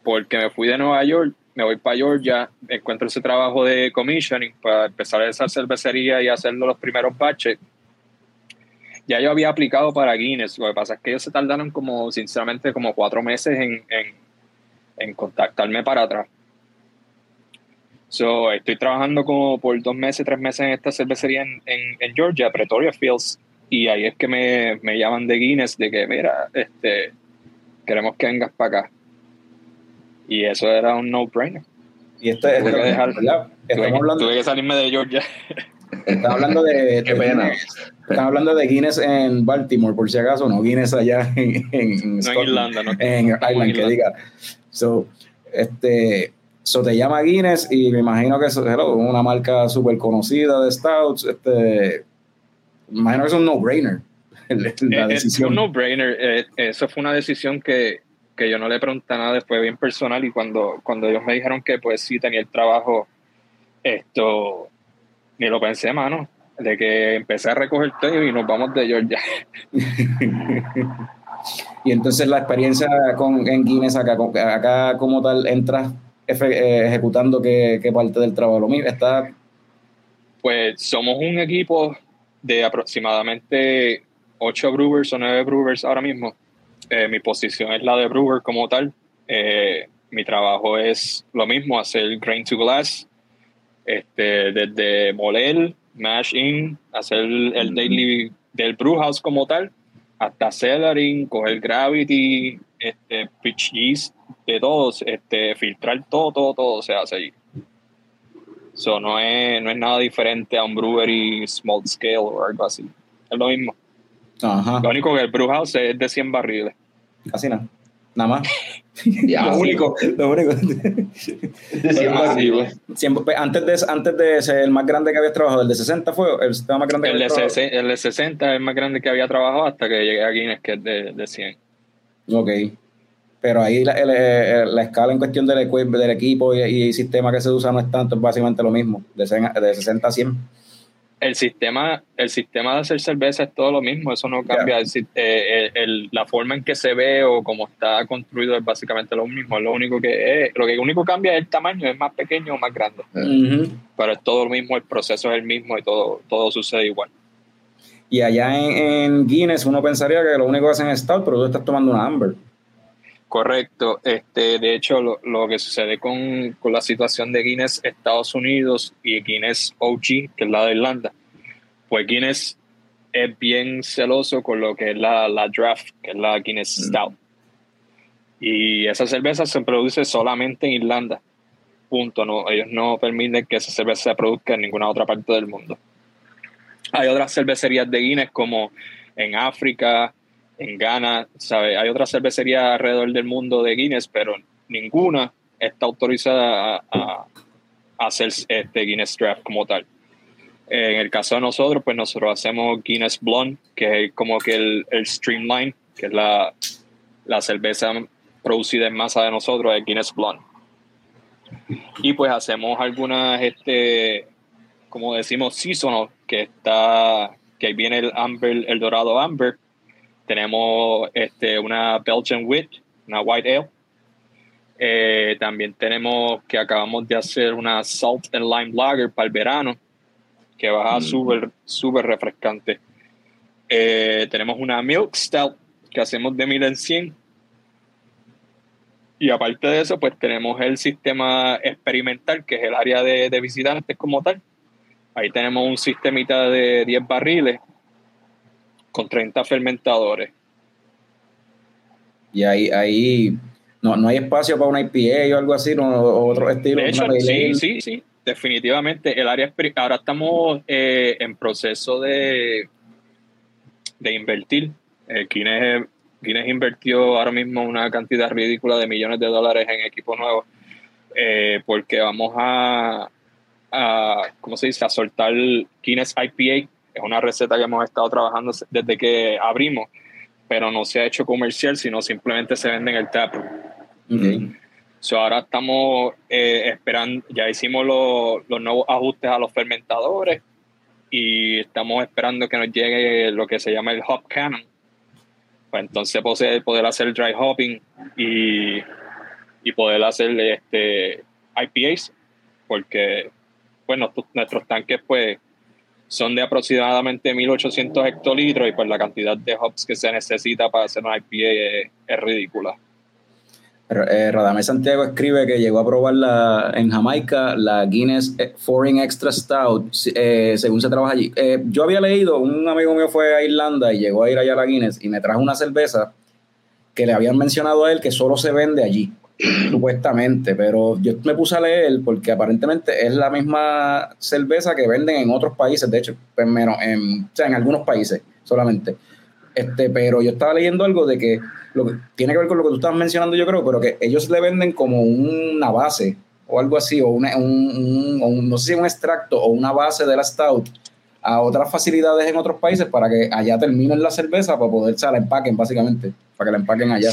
porque me fui de Nueva York, me voy para Georgia, encuentro ese trabajo de commissioning para empezar a esa cervecería y hacerlo los primeros batches. Ya yo había aplicado para Guinness, lo que pasa es que ellos se tardaron como, sinceramente, como cuatro meses en en contactarme para atrás. So, estoy trabajando como por dos meses, tres meses en esta cervecería en, en, Georgia, Pretoria Fields, y ahí es que me, me, llaman de Guinness de que, mira, este, queremos que vengas para acá. Y eso era un no-brainer. Y esto es... Tuve que, dejar, tuve, que salirme de Georgia. Estaba hablando de, Qué pena. Están hablando de Guinness en Baltimore, por si acaso, no Guinness allá en, en, no en Irlanda, no. En Ireland, que diga. So, este, so te llama Guinness y me imagino que es una marca súper conocida de Stouts. Este, me imagino que es un no-brainer. La eh, es un no-brainer. Eh, eso fue una decisión que, que yo no le pregunté nada después, bien personal. Y cuando, cuando ellos me dijeron que, pues sí, tenía el trabajo, esto, ni lo pensé, mano. De que empecé a recoger todo y nos vamos de Georgia. Y entonces la experiencia con, en Guinness acá, acá como tal, entras eh, ejecutando qué, parte del trabajo? Lo mismo, está... Pues somos un equipo de aproximadamente ocho brewers o nueve brewers ahora mismo. Eh, mi posición es la de brewer como tal. Eh, mi trabajo es lo mismo, hacer grain to glass, este, desde moler, mash in, hacer el daily del brew house como tal, hasta cellaring, coger gravity, este, pitch yeast, de todos, este, filtrar todo, todo, todo se hace allí. So, no, es, no es nada diferente a un brewery small scale o algo así. Es lo mismo. Lo único que el brew house es de 100 barriles. Casi nada. Nada más. lo único, lo único. Pues, antes, de, antes de ser el más grande que habías trabajado, el de 60 fue el sistema más grande el de, el de 60 es el más grande que había trabajado hasta que llegué a Guinness, que es de, de 100. Ok. Pero ahí la, la, escala en cuestión del, del equipo y, y, sistema que se usa no es tanto, es básicamente lo mismo, de, de 60 a 100 el sistema, el sistema de hacer cerveza es todo lo mismo, eso no cambia. Eh, el, la forma en que se ve o cómo está construido es básicamente lo mismo. Lo único que es, lo que único cambia es el tamaño, es más pequeño o más grande. Pero es todo lo mismo, el proceso es el mismo y todo, todo sucede igual. Y allá en, Guinness uno pensaría que lo único que hacen es stout, pero tú estás tomando una amber. Correcto. Este, de hecho, lo, lo que sucede con, con, la situación de Guinness Estados Unidos y Guinness OG, que es la de Irlanda, pues Guinness es bien celoso con lo que es la, la draft, que es la Guinness mm. Stout. Y esa cerveza se produce solamente en Irlanda. Punto. No, ellos no permiten que esa cerveza se produzca en ninguna otra parte del mundo. Hay otras cervecerías de Guinness como en África, en Ghana, ¿sabe? Hay otras cervecerías alrededor del mundo de Guinness, pero ninguna está autorizada a, hacer este Guinness Draft como tal. En el caso de nosotros, pues nosotros hacemos Guinness Blonde, que es como que el, el Streamline, que es la, la cerveza producida en masa de nosotros, es Guinness Blonde. Y pues hacemos algunas, este, como decimos, seasonal, que está, que ahí viene el Amber, el dorado Amber, tenemos este, una Belgian Wit, una White Ale. Eh, también tenemos que acabamos de hacer una Salt and Lime Lager para el verano, que va mm. súper, súper refrescante. Eh, tenemos una Milk Stout que hacemos de 1100. en 100. Y aparte de eso, pues tenemos el sistema experimental, que es el área de, de visitantes como tal. Ahí tenemos un sistemita de 10 barriles con 30 fermentadores. Y ahí, ahí no, no hay espacio para una IPA o algo así, no, otro estilo. sí, sí, sí, definitivamente. El área ahora estamos eh, en proceso de, de invertir. Eh, Guinness, invirtió ahora mismo una cantidad ridícula de millones de dólares en equipo nuevo eh, porque vamos a, a, ¿cómo se dice?, a soltar Guinness IPA es una receta que hemos estado trabajando desde que abrimos, pero no se ha hecho comercial, sino simplemente se vende en el tap. ahora estamos eh, esperando, ya hicimos los nuevos ajustes a los fermentadores y estamos esperando que nos llegue lo que se llama el hop cannon. Pues entonces poder, poder hacer dry hopping y, y poder hacer este IPAs, porque bueno, nuestros tanques pues son de aproximadamente 1800 hectolitros y pues la cantidad de hops que se necesita para hacer una IPA es, ridícula. Eh, Santiago escribe que llegó a probar en Jamaica la Guinness Foreign Extra Stout, eh, según se trabaja allí. Eh, yo había leído, un amigo mío fue a Irlanda y llegó a ir allá a la Guinness y me trajo una cerveza que le habían mencionado a él que solo se vende allí supuestamente, pero yo me puse a leer porque aparentemente es la misma cerveza que venden en otros países, de hecho, pues menos en, o sea, en algunos países solamente. Este, pero yo estaba leyendo algo de que lo que tiene que ver con lo que tú estabas mencionando, yo creo, pero que ellos le venden como una base o algo así, o, una, un, no sé si un extracto o una base de la stout a otras facilidades en otros países para que allá terminen la cerveza para poder, la empaquen básicamente, para que la empaquen allá.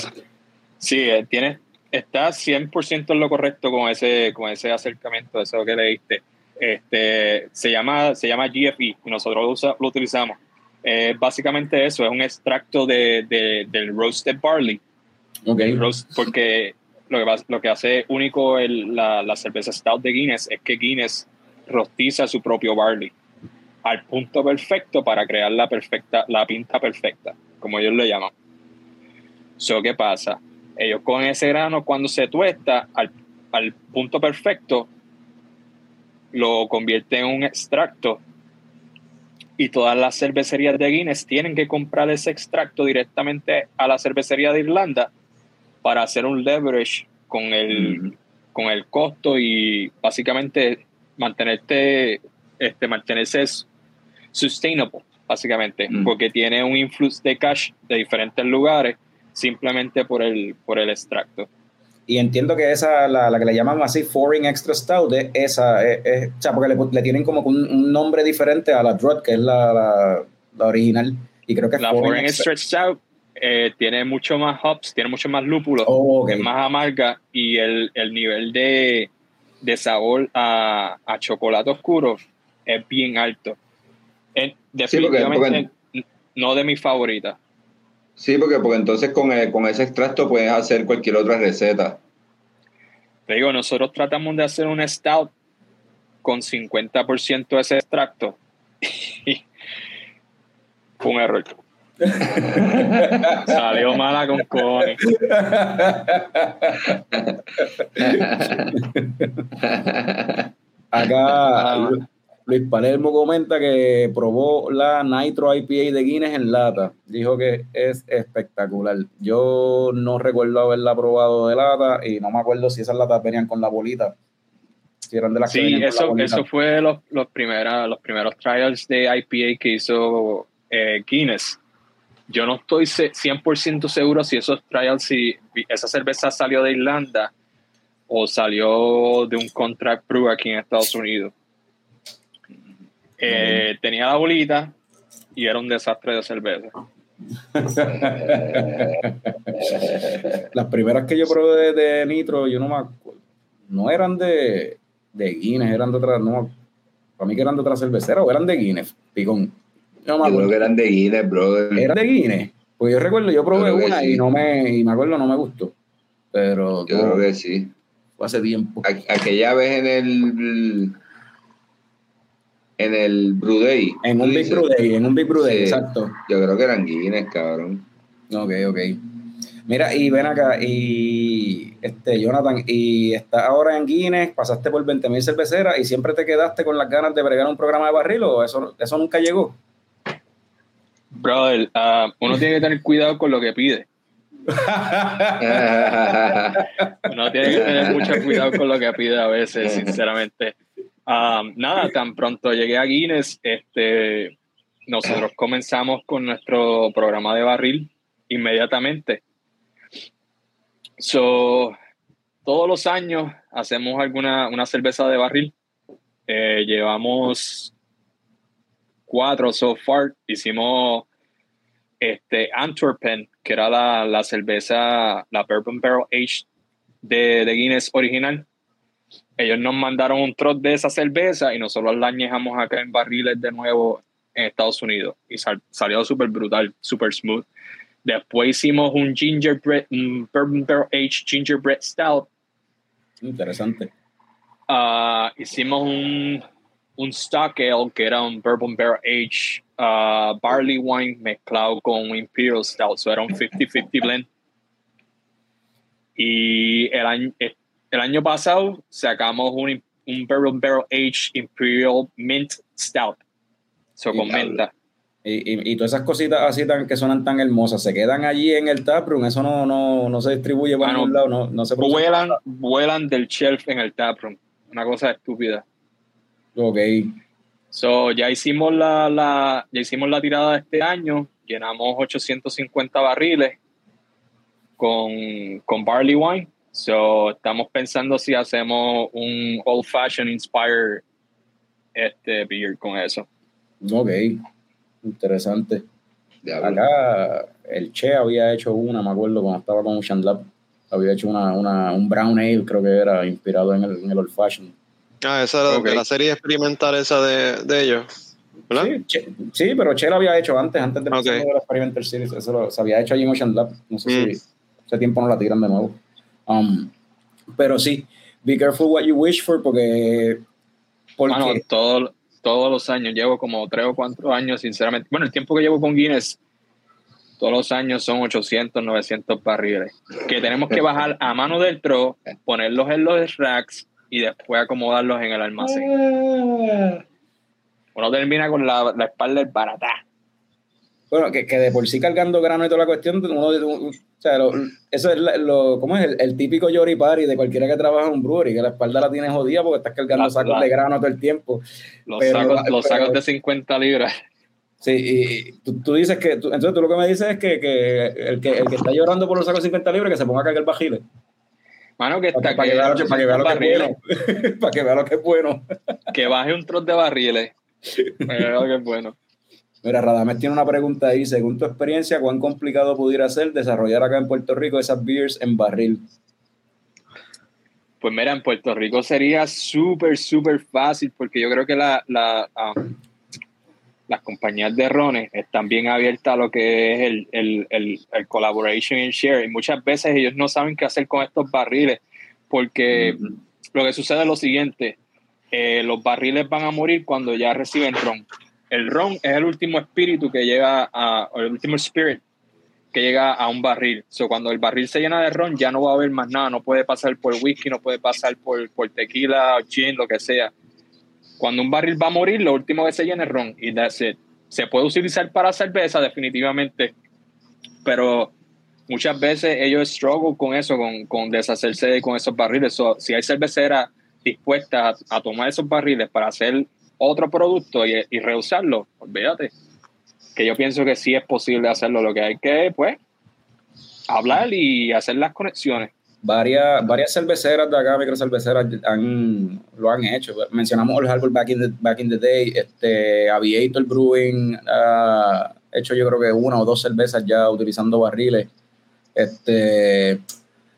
Sí, eh, tiene, está 100% en lo correcto con ese, con ese acercamiento, eso que leíste. Este, se, llama, se llama GFE y nosotros lo, utilizamos. básicamente eso, es un extracto de, del roasted barley. Okay. porque lo que, lo que hace único el, la, la, cerveza stout de Guinness es que Guinness rostiza su propio barley al punto perfecto para crear la, perfecta, la pinta perfecta, como ellos le llaman. So, ¿Qué pasa? Ellos con ese grano, cuando se tuesta al, al punto perfecto, lo convierten en un extracto. Y todas las cervecerías de Guinness tienen que comprar ese extracto directamente a la cervecería de Irlanda para hacer un leverage con el, con el costo y básicamente mantenerte, este, mantenerse sustainable, básicamente, porque tiene un influx de cash de diferentes lugares simplemente por el, por el extracto. Y entiendo que esa, la, la, que le llaman así Foreign Extra Stout, esa, es, o sea, porque le, le, tienen como un, nombre diferente a la Drut, que es la, la, la original. Y creo que la Foreign, Extra, Stout eh, tiene mucho más hops, tiene mucho más lúpulo, oh, es más amarga y el, el nivel de, de, sabor a, a, chocolate oscuro es bien alto. definitivamente no de mis favoritas. Sí, porque, porque entonces con, con ese extracto puedes hacer cualquier otra receta. Te digo, nosotros tratamos de hacer un stout con 50% de ese extracto. Fue un error. Salió mala con Connie. Acá Luis Palermo comenta que probó la Nitro IPA de Guinness en lata. Dijo que es espectacular. Yo no recuerdo haberla probado de lata y no me acuerdo si esas latas venían con la bolita. Si eran de las sí, eso, eso fue los, los, los primeros trials de IPA que hizo eh, Guinness. Yo no estoy 100% seguro si esos trials, si esa cerveza salió de Irlanda o salió de un contract brew aquí en Estados Unidos eh, tenía la bolita y era un desastre de cerveza. Las primeras que yo probé de, Nitro, yo no me acuerdo, no eran de, de Guinness, eran de otra, no, para mí que eran de otra cervecera o eran de Guinness, picón. No me yo creo que eran de Guinness, brother. Eran de Guinness. Pues yo recuerdo, yo probé una y no me, y me acuerdo, no me gustó. Pero yo creo que sí. Fue hace tiempo. Aquella vez en el en el Brudey. En un Big Brudey, en un Big Brudey, exacto. Yo creo que eran Guinness, cabrón. Ok, ok. Mira, y ven acá, y este, Jonathan, y estás ahora en Guinness, pasaste por 20 mil cerveceras y siempre te quedaste con las ganas de bregar un programa de barril o eso, eso nunca llegó. Brother, uh, uno tiene que tener cuidado con lo que pide. uno tiene que tener mucho cuidado con lo que pide a veces, sinceramente. Um, nada, tan pronto llegué a Guinness, este, nosotros comenzamos con nuestro programa de barril inmediatamente. So, todos los años hacemos alguna una cerveza de barril. Eh, llevamos cuatro so far. Hicimos este Antwerpen, que era la, la cerveza, la Bourbon Barrel Age de, de Guinness original ellos nos mandaron un trot de esa cerveza y nosotros la añejamos acá en barriles de nuevo en Estados Unidos y salió súper brutal, súper smooth. Después hicimos un gingerbread, un bourbon barrel aged gingerbread stout. Interesante. Uh, hicimos un, un stock ale que era un bourbon barrel aged uh, barley wine mezclado con un imperial stout, so era un 50-50 blend. Y el año, el año pasado sacamos un, un Barrel Barrel Age Imperial Mint Stout. So con menta. Y, y, todas esas cositas así tan, que suenan tan hermosas, ¿se quedan allí en el taproom? ¿Eso no, no, no se distribuye por ah, ningún lado? No, no se vuelan, vuelan del shelf en el taproom. Una cosa estúpida. Ok. So, ya hicimos la, la, ya hicimos la tirada de este año, llenamos 850 barriles con, con barley wine So, estamos pensando si hacemos un old fashioned inspired este beer con eso. Ok, interesante. Acá el Che había hecho una, me acuerdo, cuando estaba con Ocean Lab. Había hecho una, una, un brown ale, creo que era, inspirado en el, en el old fashioned. Ah, esa era de la serie experimental esa de, de ellos. Sí, sí, pero Che lo había hecho antes, antes de okay. la Experimental Series. Eso lo, se había hecho allí en Ocean Lab. No sé si mm. ese tiempo no la tiran de nuevo. Um, Pero sí, be careful what you wish for porque... porque bueno, todo, todos los años, llevo como tres o cuatro años, sinceramente. Bueno, el tiempo que llevo con Guinness, todos los años son 800, 900 barriles. Que tenemos que bajar a mano del tro, ponerlos en los racks y después acomodarlos en el almacén. Ah. Uno termina con la, la espalda barata. Bueno, que, que, de por sí cargando grano y toda la cuestión, uno, o sea, eso es lo, ¿cómo es? El, típico Yori Party de cualquiera que trabaja en un brewery, que la espalda la tienes jodida porque estás cargando sacos de grano todo el tiempo. Los, sacos, los sacos de 50 libras. Sí, y tú, tú dices que, entonces tú lo que me dices es que, que, el, que el que está llorando por los sacos de 50 libras, que se ponga a cargar bajiles. Mano, que está para, que, vea, para que vea lo que es bueno. para que vea lo que es bueno. que baje un trozo de barriles. para que vea lo que es bueno. Mira, Radames tiene una pregunta ahí. Según tu experiencia, ¿cuán complicado pudiera ser desarrollar acá en Puerto Rico esas beers en barril? Pues mira, en Puerto Rico sería súper, súper fácil porque yo creo que la, la um, las compañías de rones están bien abiertas a lo que es el, el, el, el, collaboration and share. Y muchas veces ellos no saben qué hacer con estos barriles porque lo que sucede es lo siguiente. Eh, los barriles van a morir cuando ya reciben ron el ron es el último espíritu que llega a, o el último spirit que llega a un barril. So, cuando el barril se llena de ron, ya no va a haber más nada. No puede pasar por whisky, no puede pasar por, por tequila, gin, lo que sea. Cuando un barril va a morir, lo último que se llena es ron. Y that's it. Se puede utilizar para cerveza, definitivamente. Pero muchas veces ellos struggle con eso, con, con deshacerse con esos barriles. si hay cerveceras dispuestas a, a, tomar esos barriles para hacer otro producto y, y reusarlo, olvídate. Que yo pienso que sí es posible hacerlo. Lo que hay que, pues, hablar y hacer las conexiones. Varias, varias cerveceras de acá, microcerveceras, han, lo han hecho. Mencionamos Old Harbor back in the, back in the day. Este, Aviator Brewing ha hecho yo creo que una o dos cervezas ya utilizando barriles. Este,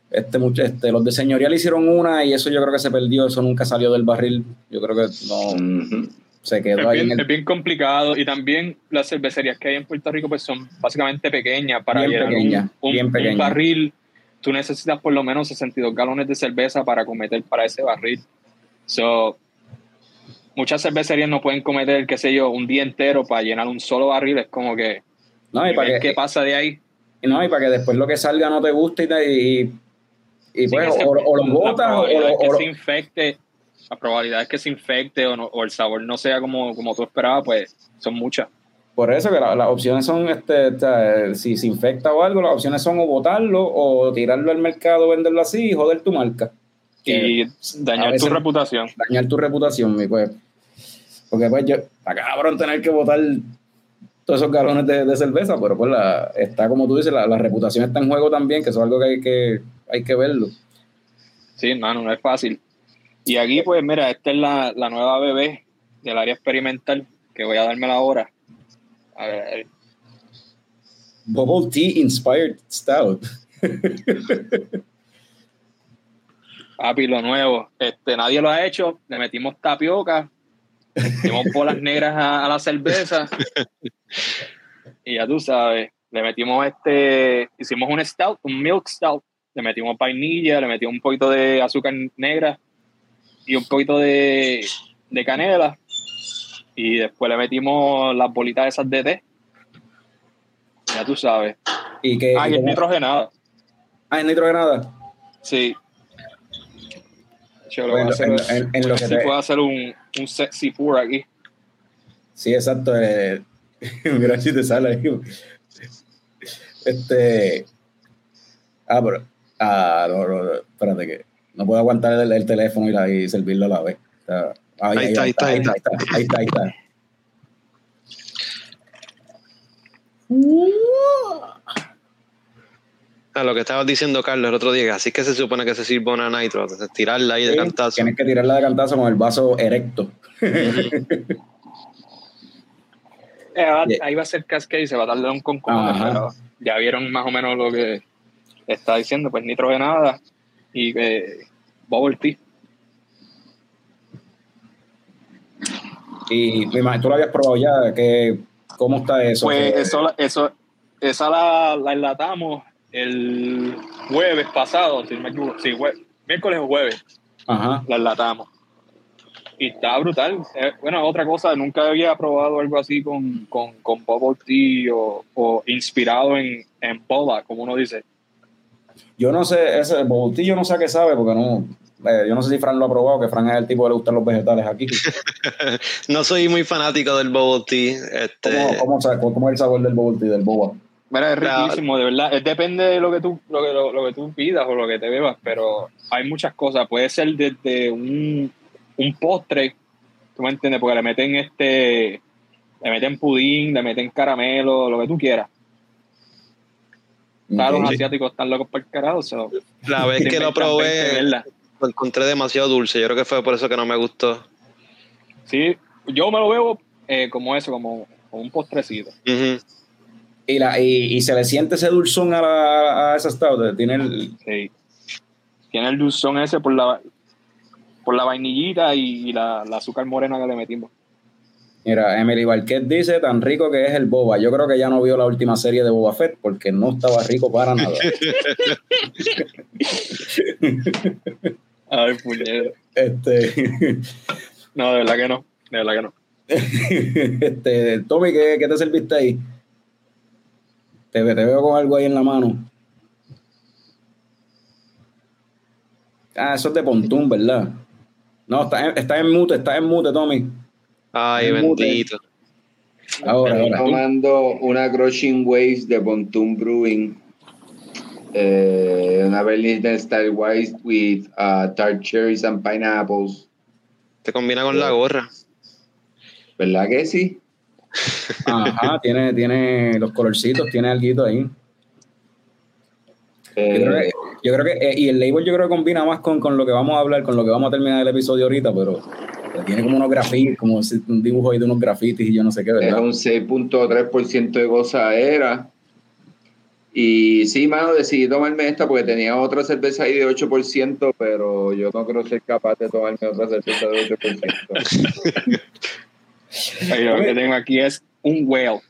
este, este, los de señorial hicieron una y eso yo creo que se perdió, eso nunca salió del barril. Yo creo que no se quedó es ahí. Bien, Es bien complicado y también las cervecerías que hay en Puerto Rico pues son básicamente pequeñas para bien llenar un, un, barril. Tú necesitas por lo menos 62 galones de cerveza para cometer para ese barril. So, muchas cervecerías no pueden cometer, qué sé yo, un día entero para llenar un solo barril. Es como que. No, y para ¿Qué pasa de ahí? No, y para que después lo que salga no te guste y, y y pues, o, o, lo botas o, que se infecte, la probabilidad es que se infecte o, o el sabor no sea como, como tú esperabas, pues son muchas. Por eso que las opciones son, este, si se infecta o algo, las opciones son o botarlo o tirarlo al mercado, venderlo así y joder tu marca. Y dañar tu reputación. Dañar tu reputación, pues. Porque pues yo, está cabrón tener que botar todos esos galones de, cerveza, pero pues la, está como tú dices, la, la, reputación está en juego también, que eso es algo que hay que, hay que verlo. Sí, hermano, no es fácil. Y aquí, pues, mira, esta es la, la nueva bebé del área experimental, que voy a darme la hora. A ver, a ver. Bubble Tea Inspired Stout. Papi, lo nuevo. Este, nadie lo ha hecho. Le metimos tapioca, metimos bolas negras a, a la cerveza. y ya tú sabes, le metimos este, hicimos un stout, un milk stout le metimos vainilla, le metimos un poquito de azúcar negra y un poquito de, de canela. Y después le metimos las bolitas esas de té. Ya tú sabes. ¿Y que, ah, y es nitrogenada. Ah, es nitrogenada. Sí. Yo bueno, hacer, en, en, lo que te... puedo hacer un, un sexy pour aquí. Sí, exacto. Eh, gracias te sale ahí. Este. Ah, pero Ah, no, no, espérate que no puedo aguantar el, teléfono y, la, y, servirlo a la vez. ahí, está, ahí, está, ahí, está, ahí está, ahí está. A lo que estabas diciendo, Carlos, el otro día, así que se supone que se sirve una nitro, tirarla ahí de cantazo. Tienes que tirarla de cantazo con el vaso erecto. Eh, ahí va a ser cascade y se va a darle un concurso, pero ya vieron más o menos lo que está diciendo pues nitrogenada y eh, bubble tea. Y tú lo habías probado ya, que, ¿cómo está eso? Pues eso, eso, esa la, la enlatamos el jueves pasado, si me equivoco, sí, miércoles o jueves. Ajá. La enlatamos. Y está brutal. Eh, bueno, otra cosa, nunca había probado algo así con, con, con bubble tea o, inspirado en, en boba, como uno dice. Yo no sé, ese tea yo no sé a qué sabe, porque no, eh, yo no sé si Fran lo ha probado, que Fran es el tipo que le gustan los vegetales aquí. no soy muy fanático del bubble tea. Este... ¿Cómo, cómo, es el sabor del bubble tea, del boba? Mira, es riquísimo, de verdad. Depende de lo que tú, lo que, lo, que tú pidas o lo que te bebas, pero hay muchas cosas. Puede ser desde un, un postre, tú me entiendes, porque le meten este, le meten pudín, le meten caramelo, lo que tú quieras. Claro, los asiáticos están locos para el carajo. La vez que lo probé, lo encontré demasiado dulce. Yo creo que fue por eso que no me gustó. Sí, yo me lo veo eh, como eso, como, un postrecito. y, la, y, se le siente ese dulzón a, la, a esa stout. Tiene el... Sí. Tiene el dulzón ese por la, por la vainillita y, la, azúcar morena que le metimos. Mira, Emily Barquet dice, tan rico que es el boba. Yo creo que ya no vio la última serie de Boba Fett porque no estaba rico para nada. Ay, puñero. Este. no, de verdad que no. De verdad que no. este, Tommy, ¿qué, ¿qué, te serviste ahí? Te, te veo con algo ahí en la mano. Ah, eso es de Pontún, ¿verdad? No, está en, está en mute, está en mute, Tommy. Ay, bendito. Ahora, Estoy tomando una Crushing Waves de Pontún Brewing. Eh, una Berliner Style White with uh, tart cherries and pineapples. Te combina con la gorra. ¿Verdad que sí? Ajá, tiene, tiene los colorcitos, tiene algo ahí. Eh, yo creo que, eh, y el label yo creo que combina más con, con, lo que vamos a hablar, con lo que vamos a terminar el episodio ahorita, pero tiene como unos grafitis, como un dibujo ahí de unos grafitis y yo no sé qué, ¿verdad? Es un 6.3% de gozadera. Y sí, mano, decidí tomarme esta porque tenía otra cerveza ahí de 8%, pero yo no creo ser capaz de tomarme otra cerveza de 8%. lo que tengo aquí es un whale.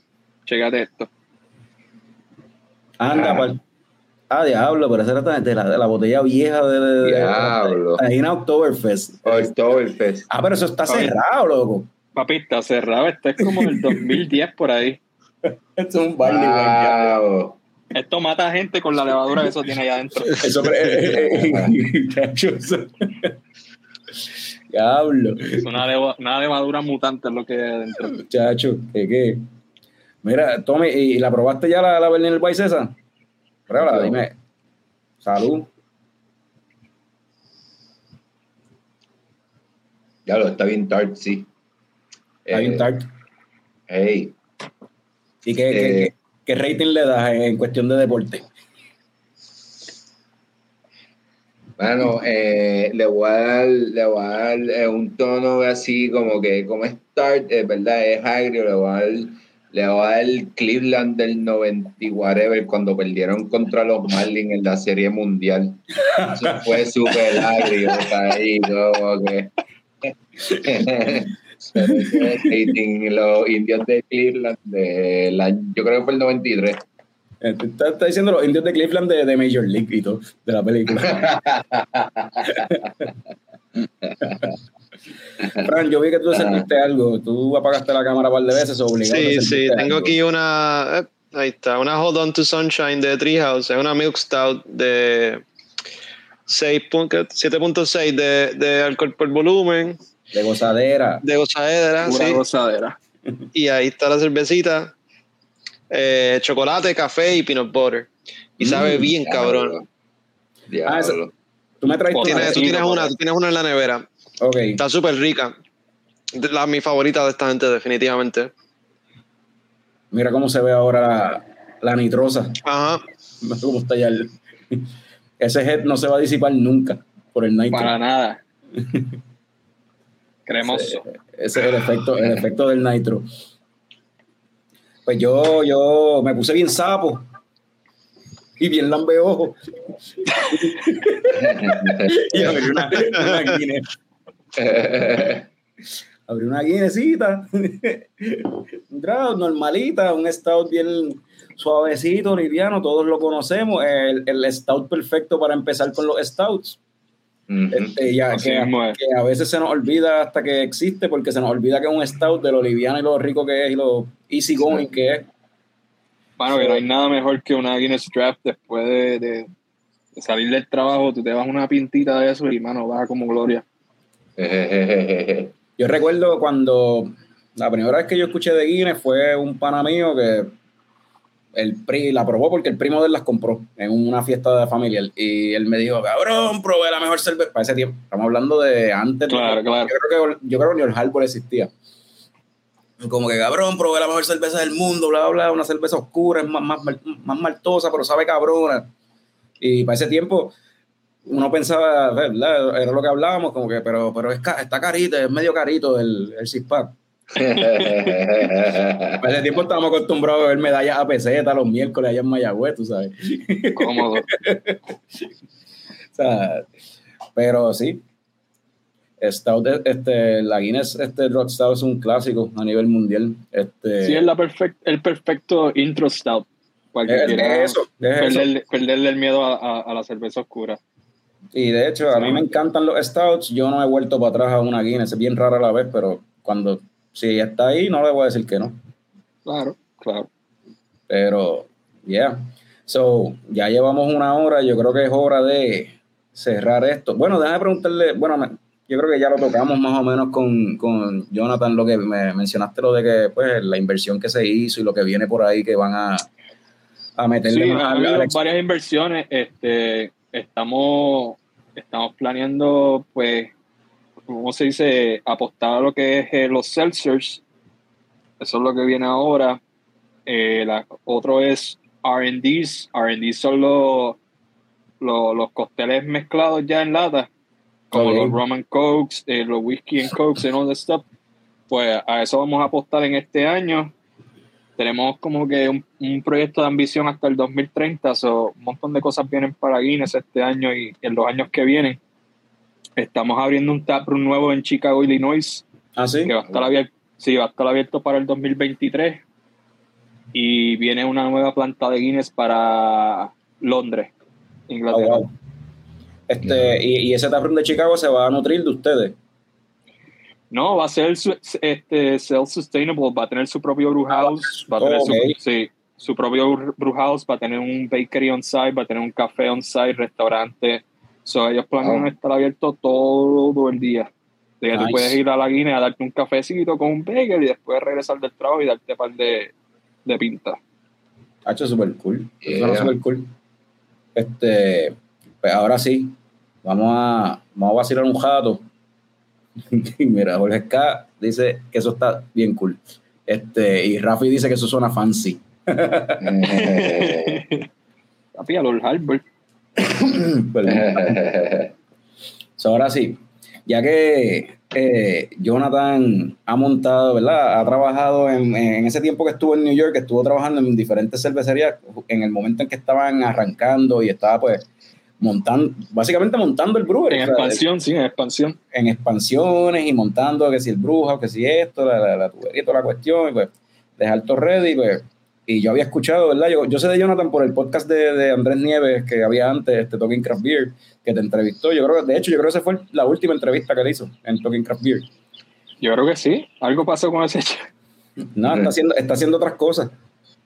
Chécate esto. Anda, ah. Ah, diablo, pero esa era de la, de la botella vieja de. diablo. Ahí en Oktoberfest. Oktoberfest. Ah, pero eso está cerrado, loco. Papi, está cerrado. Esto es como el 2010 por ahí. Esto es un barley Esto mata a gente con la levadura que eso tiene allá adentro. Eso, eh, Diablo. Es una, una, levadura mutante lo que hay adentro. Chacho, ¿qué qué? Mira, Tommy, ¿y la probaste ya la, la Berliner Weiss esa? Pruébala, dime. Salud. Ya lo está bien tart, sí. Está bien eh, tart. Hey. ¿Y qué, eh, qué, rating le das en cuestión de deporte? Bueno, eh, le voy a dar, le voy a dar un tono así como que, como es tart, verdad, es agrio, le voy a dar le va a el Cleveland del 90 y whatever cuando perdieron contra los Marlins en la Serie Mundial. Eso fue súper agrio ahí, como que... los indios de Cleveland de la, yo creo que fue el 93 Está, está, diciendo los indios de Cleveland de, de Major League y todo, de la película. Fran, yo vi que tú sentiste algo. Tú apagaste la cámara un par de veces obligado. Sí, sí, tengo aquí una. Eh, ahí está, una Hold On to Sunshine de Treehouse. Es una Milk Stout de 7.6 de, de alcohol por volumen. De gozadera. De gozadera, sí. gozadera. Y ahí está la cervecita. Eh, chocolate, café y peanut butter. Y sabe mm, bien, cabrón. Ah, tú me traes tú tienes una, tú tienes una en la nevera. Está súper rica. La, mi favorita de esta gente, definitivamente. Mira cómo se ve ahora la, nitrosa. Ajá. Cómo está ya ese head no se va a disipar nunca por el nitro. Para nada. Cremoso. Ese, es el efecto, el efecto del nitro. Pues yo, yo me puse bien sapo y bien lambeojo. y abrí una, una Abrí una guinecita, un normalita, un stout bien suavecito, liviano, todos lo conocemos, el, el, stout perfecto para empezar con los stouts. Este, ya, que, a veces se nos olvida hasta que existe, porque se nos olvida que es un stout de lo liviano y lo rico que es y lo easy going que es. Bueno, que no hay nada mejor que una Guinness Draft después de, salir del trabajo, tú te vas una pintita de eso y, mano, baja como gloria. yo recuerdo cuando la primera vez que yo escuché de Guinness fue un pana mío que el PRI la probó porque el primo de él las compró en una fiesta de familia y él me dijo, cabrón, probé la mejor cerveza. Para ese tiempo, estamos hablando de antes. Claro, claro. Yo creo que, yo creo que ni el Harbor existía. Como que, cabrón, probé la mejor cerveza del mundo, bla, bla, bla, una cerveza oscura, es más, más, más maltosa, pero sabe cabrona. Y para ese tiempo, uno pensaba, ¿verdad? Era lo que hablábamos, como que, pero, pero es, está carito, es medio carito el, el ese tiempo estábamos acostumbrados a ver medallas a peseta los miércoles allá en Mayagüez, tú sabes. Cómodo. o sea, pero sí. Stout, este, la Guinness este Rock Stout es un clásico a nivel mundial. Este, sí, es la perfect, el perfecto intro Stout. Es, perderle, el miedo a, a, la cerveza oscura. Y de hecho, a mí me encantan los Stouts. Yo no he vuelto para atrás a una Guinness. Es bien rara a la vez, pero cuando si está ahí, no le voy a decir que no. Claro, claro. Pero, yeah. So, ya llevamos una hora, yo creo que es hora de cerrar esto. Bueno, déjame preguntarle, bueno, yo creo que ya lo tocamos más o menos con, con Jonathan, lo que me mencionaste, lo de que, pues, la inversión que se hizo y lo que viene por ahí que van a, a meterle sí, más varias inversiones, este, estamos, estamos planeando, pues, ¿cómo se dice? Apostar a lo que es eh, los seltzers. Eso es lo que viene ahora. Eh, la, otro es RDs. RDs son los, los, los, costeles mezclados ya en lata, como los Roman Cokes, eh, los Whiskey and Cokes y all that stuff. Pues a eso vamos a apostar en este año. Tenemos como que un, un proyecto de ambición hasta el 2030, so, un montón de cosas vienen para Guinness este año y en los años que vienen Estamos abriendo un taproom nuevo en Chicago, Illinois. Ah, sí. Que va a estar abierto, sí, va a estar abierto para el 2023. Y viene una nueva planta de Guinness para Londres, Inglaterra. Oh, este, y, ese taproom de Chicago se va a nutrir de ustedes. No, va a ser este, self-sustainable, va a tener su propio brew house, va a tener su, sí, su propio brew house, va a tener un bakery on site, va a tener un café on site, restaurante, So, ellos planean estar abiertos todo el día. De que tú puedes ir a la Guinea a darte un cafecito con un bagel y después regresar del trabajo y darte un par de, de pinta. Ha hecho súper cool. super cool. Este, pues ahora sí, vamos a, vamos a vacilar un jato. Mira, Jorge K dice que eso está bien cool. Este, y Rafi dice que eso suena fancy. Papi, a los Harvard. ahora sí, ya que eh, Jonathan ha montado, ¿verdad? Ha trabajado en, ese tiempo que estuvo en New York, estuvo trabajando en diferentes cervecerías en el momento en que estaban arrancando y estaba pues montando, básicamente montando el brewery. En expansión, sí, en expansión. En expansiones y montando que si el bruja, que si esto, la, la, tubería, toda la cuestión, y pues dejar todo ready, pues y yo había escuchado, ¿verdad? Yo, yo sé de Jonathan por el podcast de, de Andrés Nieves que había antes, este Talking Craft Beer, que te entrevistó. Yo creo que, de hecho, yo creo que esa fue la última entrevista que le hizo en Talking Craft Beer. Yo creo que sí. Algo pasó con ese No, está haciendo, está haciendo otras cosas.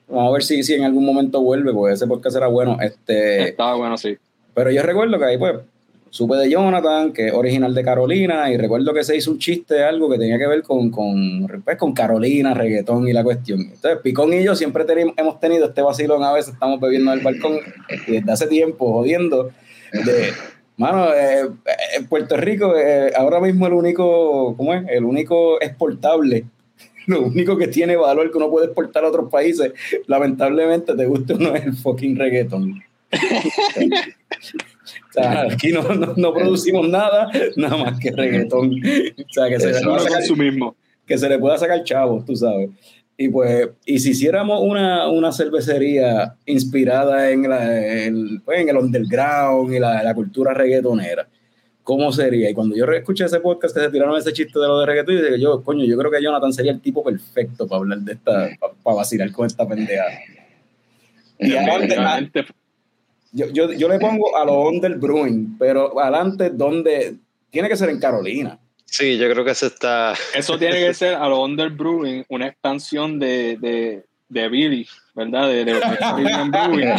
Vamos a ver si, si en algún momento vuelve, porque ese podcast era bueno. Este, Estaba bueno, sí. Pero yo recuerdo que ahí, pues, supe de Jonathan, que es original de Carolina, y recuerdo que se hizo un chiste, algo que tenía que ver con, con, pues, con Carolina, reggaetón y la cuestión. Entonces, Picón y yo siempre hemos tenido este vacilón, a veces estamos bebiendo en el balcón, y desde hace tiempo, jodiendo, de, mano, eh, en Puerto Rico, eh, ahora mismo el único, ¿cómo es? El único exportable lo único que tiene valor que uno puede exportar a otros países, lamentablemente, te gusta uno es el fucking reggaeton. O sea, aquí no, no, producimos nada, nada más que reggaetón. O sea, que se, le pueda sacar, su mismo. que se le pueda sacar chavo, tú sabes. Y pues, y si hiciéramos una, una cervecería inspirada en, la, en, pues, en el underground y la, la, cultura reggaetonera, ¿cómo sería? Y cuando yo escuché ese podcast que se tiraron ese chiste de lo de reggaetón, yo dije, yo, coño, yo creo que Jonathan sería el tipo perfecto para hablar de esta, para, vacilar con esta pendeja. Y Yo, yo, yo le pongo a lo Under Brewing, pero adelante, donde tiene que ser en Carolina. Sí, yo creo que eso está. Eso tiene que ser a lo Under Brewing, una expansión de, de, de Billy, ¿verdad? De, de Brewing.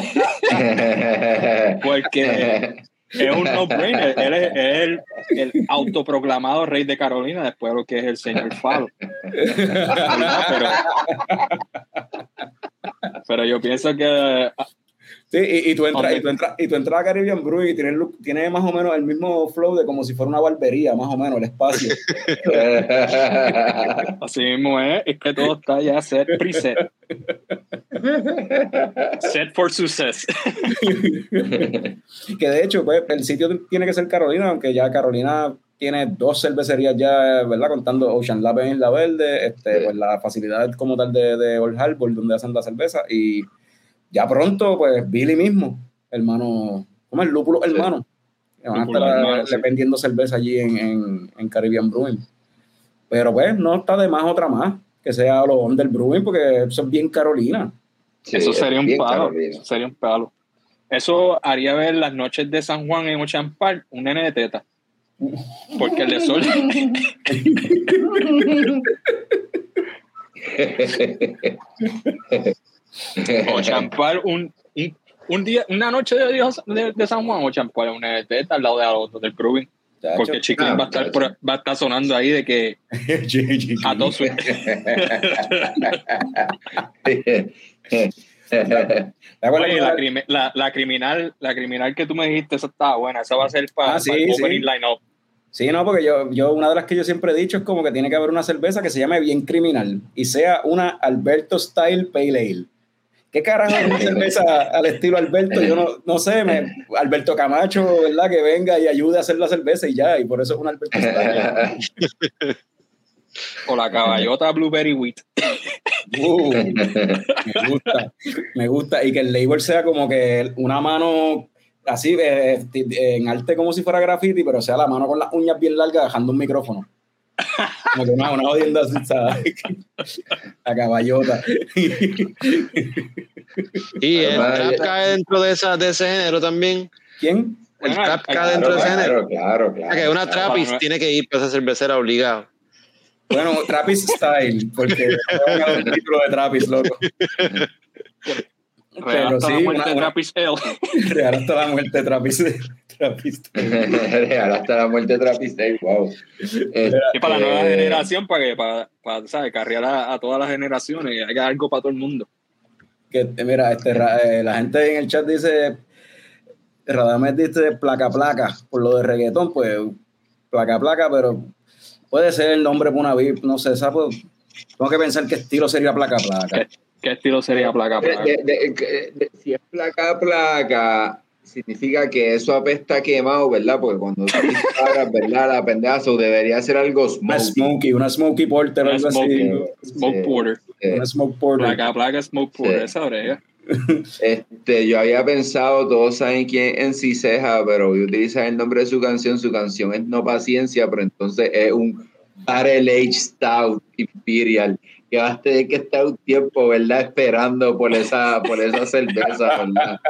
Porque es un no-brainer. Él es, el, el, autoproclamado rey de Carolina después de lo que es el señor Falo. pero, pero yo pienso que Sí, y, tú entras, y, tú entras, y tú entras a Caribbean Brew y tiene, tiene más o menos el mismo flow de como si fuera una barbería, más o menos, el espacio. Así mismo es, es que todo está ya set, preset. set for success. que de hecho, pues, el sitio tiene que ser Carolina, aunque ya Carolina tiene dos cervecerías ya, ¿verdad? Contando Ocean Lab en Isla Verde, este, pues la facilidad como tal de, de Old Harbor, donde hacen la cerveza, y ya pronto, pues Billy mismo, hermano, ¿cómo es? Lúpulo hermano. van a estar vendiendo cerveza allí en, en, Caribbean Brewing. Pero pues no está de más otra más, que sea lo Under Brewing, porque eso es bien Carolina. eso sería un palo. sería un palo. Eso haría ver las noches de San Juan en Ocean Park un nene de teta. Porque el de sol. o champar un, un, día, una noche de, Dios, de, San Juan o champar una teta al lado de otro del Brewing. Porque Chicken va, a estar va a estar sonando ahí de que a todos la, la, criminal, la criminal que tú me dijiste, esa estaba buena. Esa va a ser para, ah, el opening line-up. Sí, no, porque yo, yo, una de las que yo siempre he dicho es como que tiene que haber una cerveza que se llame bien criminal y sea una Alberto Style Pale Ale. ¿Qué carajo es una cerveza al estilo Alberto? Yo no, no sé, me, Alberto Camacho, ¿verdad? Que venga y ayude a hacer la cerveza y ya, y por eso es un Alberto o la caballota Blueberry Wheat. Uh, me gusta, me gusta. Y que el label sea como que una mano así eh, en arte como si fuera graffiti, pero sea la mano con las uñas bien largas dejando un micrófono. Como que una, una jodienda así, ¿sabes? La caballota. y el trap cae dentro de, esa, de ese género también. ¿Quién? El trap cae dentro de ese género. Claro, claro. Que una trapis tiene que ir para esa cervecera obligado. Bueno, Trapis Style, porque es el título de Trapis, loco. Real hasta sí, la muerte de Trappist Real hasta la muerte de Trappist Real hasta la muerte de Trappist wow. y para la nueva este, generación, para que, para, para ¿sabes? Carrear a, todas las generaciones, hay algo para todo el mundo. Que, mira, este, eh, la gente en el chat dice, Radames dice placa placa, por lo de reggaetón, pues placa placa, pero puede ser el nombre para una VIP, no sé, ¿sabes? Tengo que pensar qué estilo sería placa placa. ¿Qué estilo sería placa placa? si es placa placa, significa que eso apesta quemado, ¿verdad? Porque cuando tú disparas, ¿verdad? La pendeja, debería ser algo smoky. Una smoky, una smoky porter, algo así. Smoke porter. una smoke porter. Placa placa, smoke porter, esa brega. Este, yo había pensado, todos saben quién en Ciseja, pero voy a utilizar el nombre de su canción. Su canción es No Paciencia, pero entonces es un Barrel Age Stout Imperial que vas a tener que estar un tiempo, ¿verdad? Esperando por esa, por esa cerveza, ¿verdad?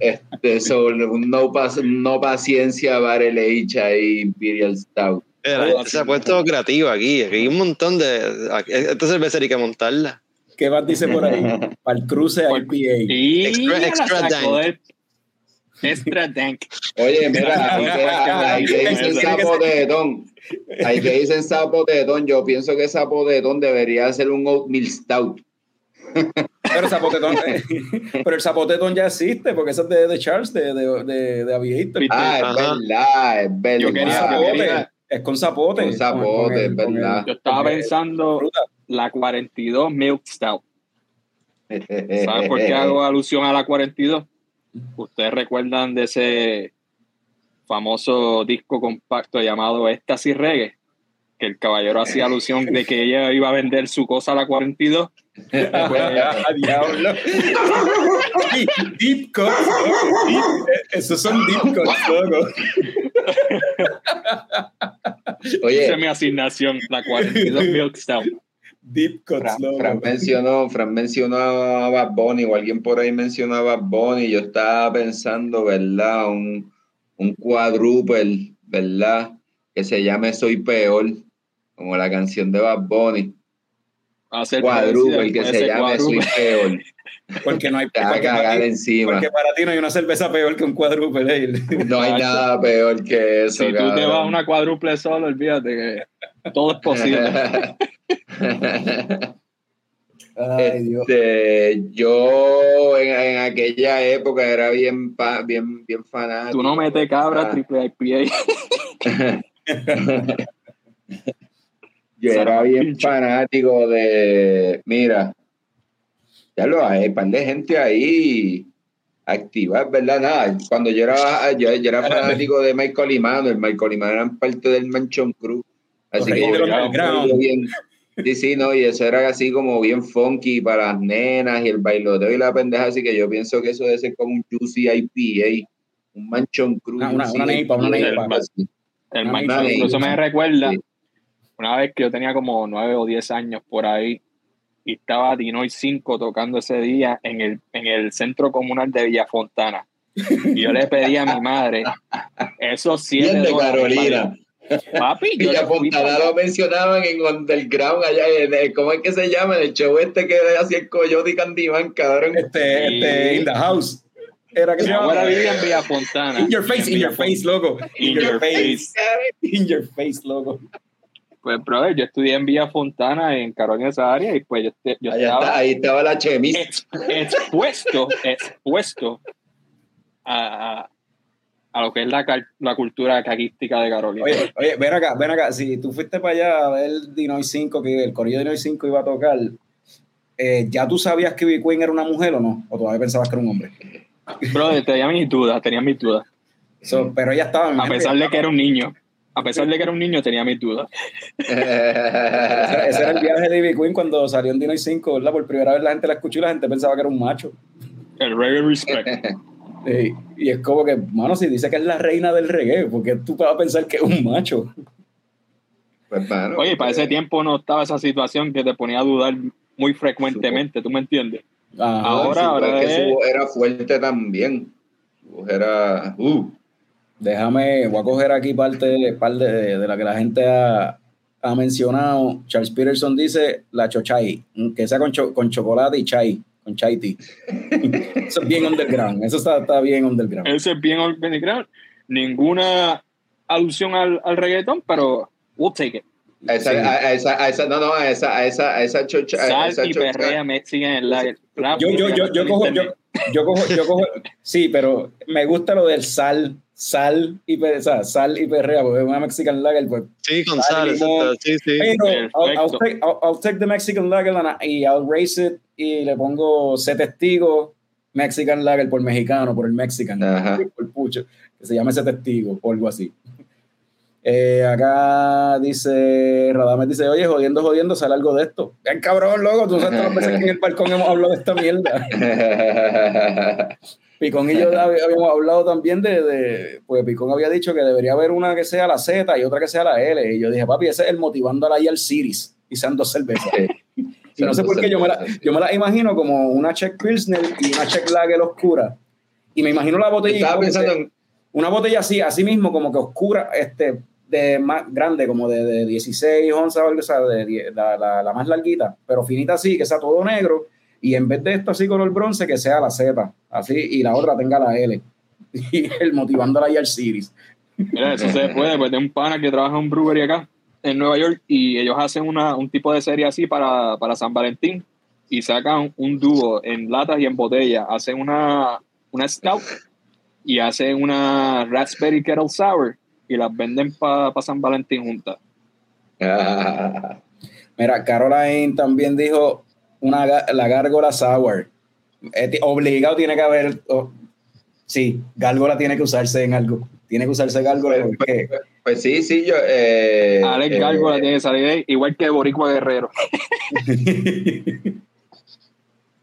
Este, sobre un no, no paciencia barrel age ahí, Imperial Stout. se ha puesto creativo aquí, aquí hay un montón de... Esta cerveza hay que montarla. ¿Qué más dice por ahí? Para el cruce IPA. Extra, extra dank. Extra dank. Oye, mira, ahí que dicen sapo de don. Ahí que dicen sapo de don. Yo pienso que sapo de don debería ser un oatmeal stout. Pero, zapotetón, eh, pero el zapotetón ya existe, porque eso es de, de Charles, de, de, de, de Aviator. Ah, es verdad, es verdad. Yo quería, es con zapote. Con zapote, es verdad. Yo estaba pensando la 42 Milk Stout. ¿Sabes por qué hago alusión a la 42? ¿Ustedes recuerdan de ese famoso disco compacto llamado Éxtasis Reggae? Que el caballero hacía alusión de que ella iba a vender su cosa a la 42. diablo. deep cuts, Esos son deep cuts, loco. Oye. Esa es mi asignación, la 42 Milk Stout. Deep Cuts Fran, mencionó, Fran mencionó a Bad Bunny, o alguien por ahí mencionó a Bad Bunny. Yo estaba pensando, ¿verdad? Un, un quadruple, ¿verdad? Que se llame Soy Peor, como la canción de Bad Bunny. Cuadruple, que se llame Soy Peor. Porque no hay porque para, encima. porque para ti no hay una cerveza peor que un cuádruple. No hay nada peor que eso. Si tú te vas a una cuádruple solo, olvídate que todo es posible. Este, yo en, aquella época era bien, bien, bien fanático. Tú no metes cabra triple IPA. yo era bien fanático de, mira, ya lo hay, un par de gente ahí activa, ¿verdad? Nada, cuando yo era, yo, era fanático de Michael Imano, el Michael Imano era parte del Manchon Crew. Así que yo, bien, sí, sí, no, y eso era así como bien funky para las nenas y el bailoteo y la pendeja, así que yo pienso que eso debe ser como un Juicy IPA, un Manchon Crew. Una, una, una neipa, una neipa. El, Manchon Crew, eso me recuerda una vez que yo tenía como nueve o diez años por ahí, y estaba Dinoy 5 tocando ese día en el, en el centro comunal de Villafontana. Y yo le pedí a mi madre esos siete de Carolina. Papi, Villafontana lo mencionaban en Underground, allá en, ¿cómo es que se llama? el show este que hacía el Coyote y Candyman, cabrón. Este, este, In the House. Era que se llamaba. vivía en Villafontana. In your face, in your face, loco. In, your, face. In your face, loco. Pues, brother, yo estudié en Villa Fontana, en Carolina esa área, y pues yo, yo ahí estaba, ahí estaba la chemis. expuesto, expuesto a, a, lo que es la, la cultura caquística de Carolina. Oye, oye, ven acá, ven acá, si tú fuiste para allá a ver Dinoy 5, que el corrido de Dinoy 5 iba a tocar, eh, ¿ya tú sabías que B Queen era una mujer o no? ¿O todavía pensabas que era un hombre? Brother, tenía mis dudas, tenía mis dudas. pero ella estaba... A pesar de que era un niño a pesar de que era un niño, tenía mis dudas. ese, era el viaje de Ivy Queen cuando salió en Dino 5, ¿verdad? Por primera vez la gente la escuchó y la gente pensaba que era un macho. El reggae respect. y es como que, mano, si dice que es la reina del reggae, ¿por qué tú vas a pensar que es un macho? Pues, Oye, para ese tiempo no estaba esa situación que te ponía a dudar muy frecuentemente, ¿tú me entiendes? ahora, ahora era fuerte también. Era, uh, Déjame, voy a coger aquí parte, parte de, de la que la gente ha, ha, mencionado. Charles Peterson dice la chochai, que sea con, con chocolate y chai, con chai tea. eso es bien underground, eso está, está, bien underground. Eso es bien underground. Ninguna alusión al, al reggaetón, pero we'll take it. A esa, a, esa, a esa, no, no, a esa, a esa, a esa chocha. Sal esa y perrea Mexican el Yo, yo, yo, yo, cojo, yo, yo cojo, yo cojo, sí, pero me gusta lo del sal sal y, o sea, sal y perrea, porque es una Mexican Lager, pues. Sí, con sal, sal sí, sí. Pero I'll, I'll, take, I'll, take, the Mexican Lager y I'll race it y le pongo C testigo Mexican Lager por mexicano, por el Mexican, por pucho, que se llama ese testigo o algo así. Eh, acá dice, Radames dice, oye, jodiendo, jodiendo, sale algo de esto. Ven cabrón, loco, tú sabes todas las veces que en el balcón hemos hablado de esta mierda. Picón y yo habíamos hablado también de, de, pues Picón había dicho que debería haber una que sea la Z y otra que sea la L. Y yo dije, papi, ese es el motivando a la al Series y sean dos cervezas. y no sé por qué yo me, la, yo me la imagino como una Czech Pilsner y una Czech Lager oscura. Y me imagino la botella. Una botella así, así mismo, como que oscura, este, de más grande, como de, de 16 onzas, o sea, de, la, la, la, más larguita, pero finita así, que sea todo negro y en vez de esto así color bronce, que sea la Z, así, y la otra tenga la L. Y el motivándola ahí al Series. Mira, eso se puede, pues de un pana que trabaja en un brewery acá, en Nueva York, y ellos hacen una, un tipo de serie así para, para San Valentín, y sacan un dúo en latas y en botella. Hacen una, una Scout y hacen una Raspberry Kettle Sour y las venden para pa San Valentín juntas. Mira, Caroline también dijo una, la gárgola sour. obligado tiene que haber. sí, gárgola tiene que usarse en algo. Tiene que usarse gárgola. Pues, pues, pues, pues sí, sí, yo. Eh, Alex eh, Gárgola tiene que salir ahí, igual que Boricua Guerrero.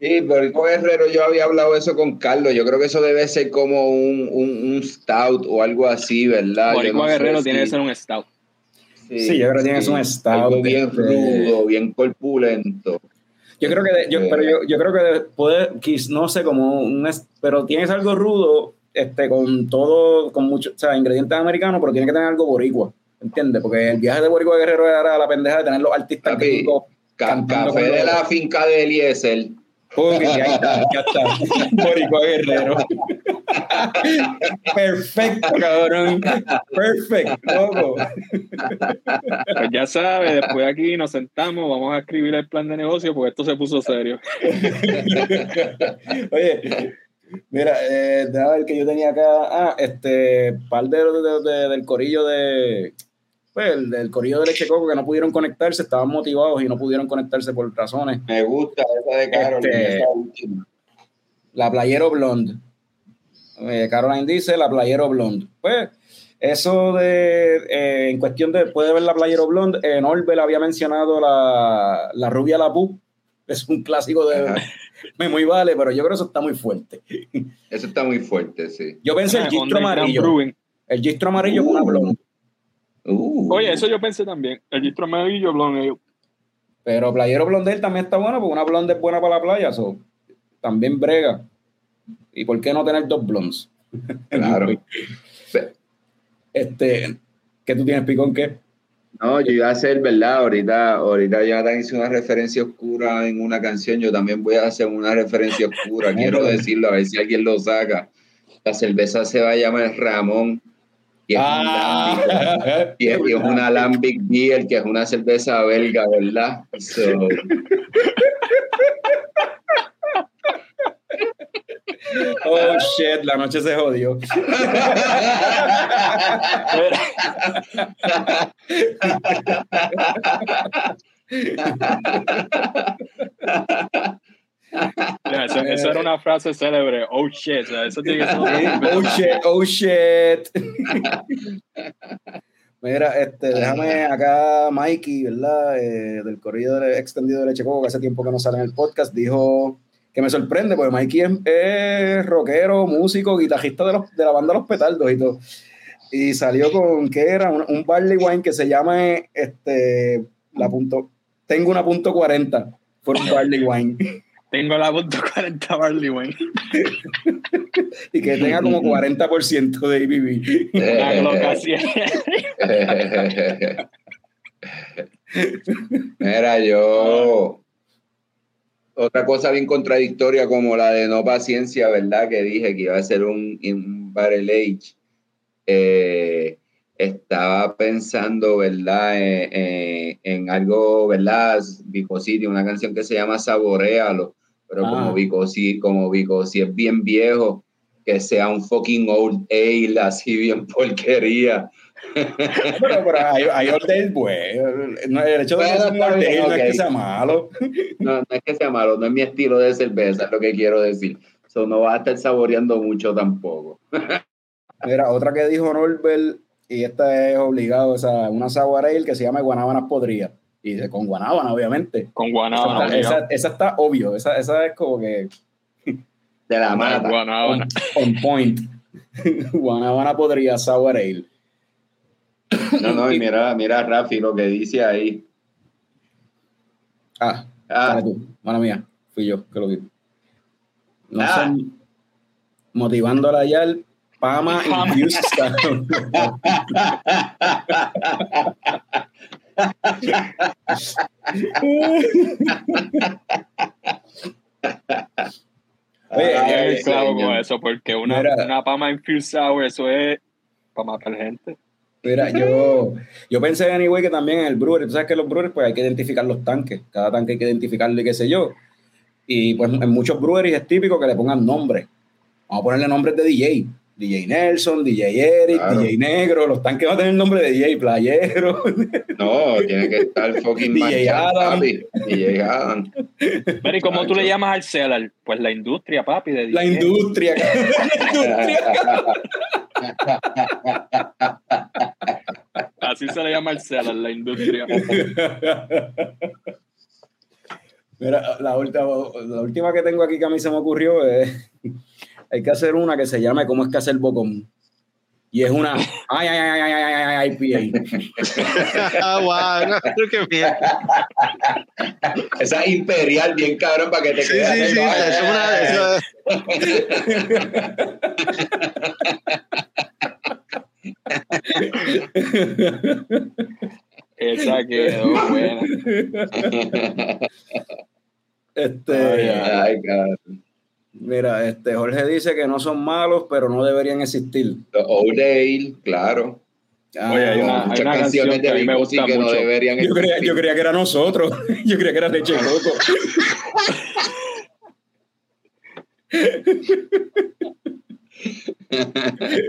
Sí, Boricua Guerrero, yo había hablado eso con Carlos. Yo creo que eso debe ser como un, un, stout o algo así, ¿verdad? Boricua Guerrero tiene que ser un stout. Sí, yo creo que tienes un estado. Algo bien rudo, bien corpulento. Yo creo que, yo, pero yo, yo, creo que puede, no sé, como un, pero tienes algo rudo, este, con todo, con muchos, o sea, ingredientes americanos, pero tiene que tener algo boricua, ¿entiendes? Porque el viaje de Boricua Guerrero era la pendeja de tener los artistas Papi, Café de la finca de Eliezer Uy, ya está, ya está. Boricua Guerrero. Perfecto, cabrón. Perfecto, Pues ya sabes, después aquí nos sentamos, vamos a escribir el plan de negocio porque esto se puso serio. Oye, mira, eh, déjame ver que yo tenía acá. Ah, este, par de, del corillo de pues, el del corillo de leche coco que no pudieron conectarse, estaban motivados y no pudieron conectarse por razones. Me gusta esa de Caroline, este, La Playero Blonde. Eh, Caroline dice la Playero Blonde. Pues, eso de, eh, en cuestión de, puede ver la Playero Blonde, en Orwell había mencionado la, la Rubia Lapu, es un clásico de... Me muy vale, pero yo creo que eso está muy fuerte. Eso está muy fuerte, sí. Yo pensé el ah, gistro amarillo. El gistro amarillo con una blonde. Uh. Oye, eso yo pensé también. El gistro amarillo blonde. Pero Playero Blondel también está bueno, porque una blonde es buena para la playa, so, también brega. ¿Y por qué no tener dos blondes? Claro. este, ¿qué tú tienes, Picón? ¿Qué? No, yo iba a hacer, ¿verdad? Ahorita, ahorita ya hizo una referencia oscura en una canción, yo también voy a hacer una referencia oscura, quiero decirlo, a ver si alguien lo saca. La cerveza se va a llamar Ramón y es, ah. y es, una Alambic Beer, que es una cerveza belga, ¿verdad? Oh shit, la noche se jodió. Esa era una frase célebre. Oh shit. Eso tiene que ser. oh shit, oh shit. Mira, este, déjame acá, Mikey, ¿verdad? Eh, del corrido extendido de Leche Coco, que hace tiempo que no sale en el podcast, dijo que me sorprende, porque Mikey es, rockero, músico, guitarrista de, los, de la banda Los Petardos y todo. Y salió con, ¿qué era? Un, barley wine que se llama, este, la punto, tengo una punto 40 por un barley wine. Tengo la punto 40 barley wine. y que tenga como 40% de ABV. Mira, yo. Otra cosa bien contradictoria como la de no paciencia, ¿verdad? Que dije que iba a ser un, un barrel age. Eh, estaba pensando, ¿verdad? en algo, ¿verdad? Vico City, una canción que se llama Saborealo pero como ah. Vico sí, como Vico si es bien viejo, que sea un fucking old ale, así bien porquería. pero, pero hay, hay old ale, pues. el hecho de que sea un old ale no es que sea malo. no, no es que sea malo, no es mi estilo de cerveza, es lo que quiero decir. So, no va a estar saboreando mucho tampoco. Mira, otra que dijo Norbert, y esta es obligado, o sea, una sour ale que se llama Guanábanas Podría y con guanábana, obviamente. Con guanábana. Esa, esa, está obvio, esa, esa, es como que. De la mata. Guanábana. On, point. guanábana podría sour ale. No, no, y mira, mira Rafi lo que dice ahí. Ah, ah. tú, mala mía, fui yo que lo vi. No ah. sé, motivando a la Yal, Pama y Houston. Oye, es clavo con eso, porque una, una Pama Infused Sour, eso es para matar gente. Mira, yo, yo pensé, anyway, que también en el brewery, tú sabes que los breweries, pues hay que identificar los tanques, cada tanque hay que identificarle qué sé yo. Y pues en muchos breweries es típico que le pongan nombres. Vamos a ponerle nombres de DJ. DJ Nelson, DJ Eric, DJ Negro, los tanques van a tener el nombre de DJ Playero. No, tiene que estar fucking DJ Adam. DJ Adam. Pero ¿y cómo tú le llamas al cellar? Pues la industria, papi. De la industria. Así se le llama al cellar, la industria. Mira, la última, la última que tengo aquí que a mí se me ocurrió es hay que hacer una que se llame ¿Cómo es que hacer bocón? y es una ay, ay, ay, ay, ay, ay, ay, IPA. Ah, wow, no, qué bien. Esa imperial, bien cabrón, para que te Sí, quede sí, sí, así, es una de esas. Esa quedó buena. Este, Ay, cabrón. Mira, este Jorge dice que no son malos, pero no deberían existir. O'Dale, claro. Ah, Oye, hay una- Muchas una canción canciones que a de mí me Big Pussy gusta que no mucho. deberían yo, creía, existir. yo creía que era nosotros. Yo creía que era leche coco.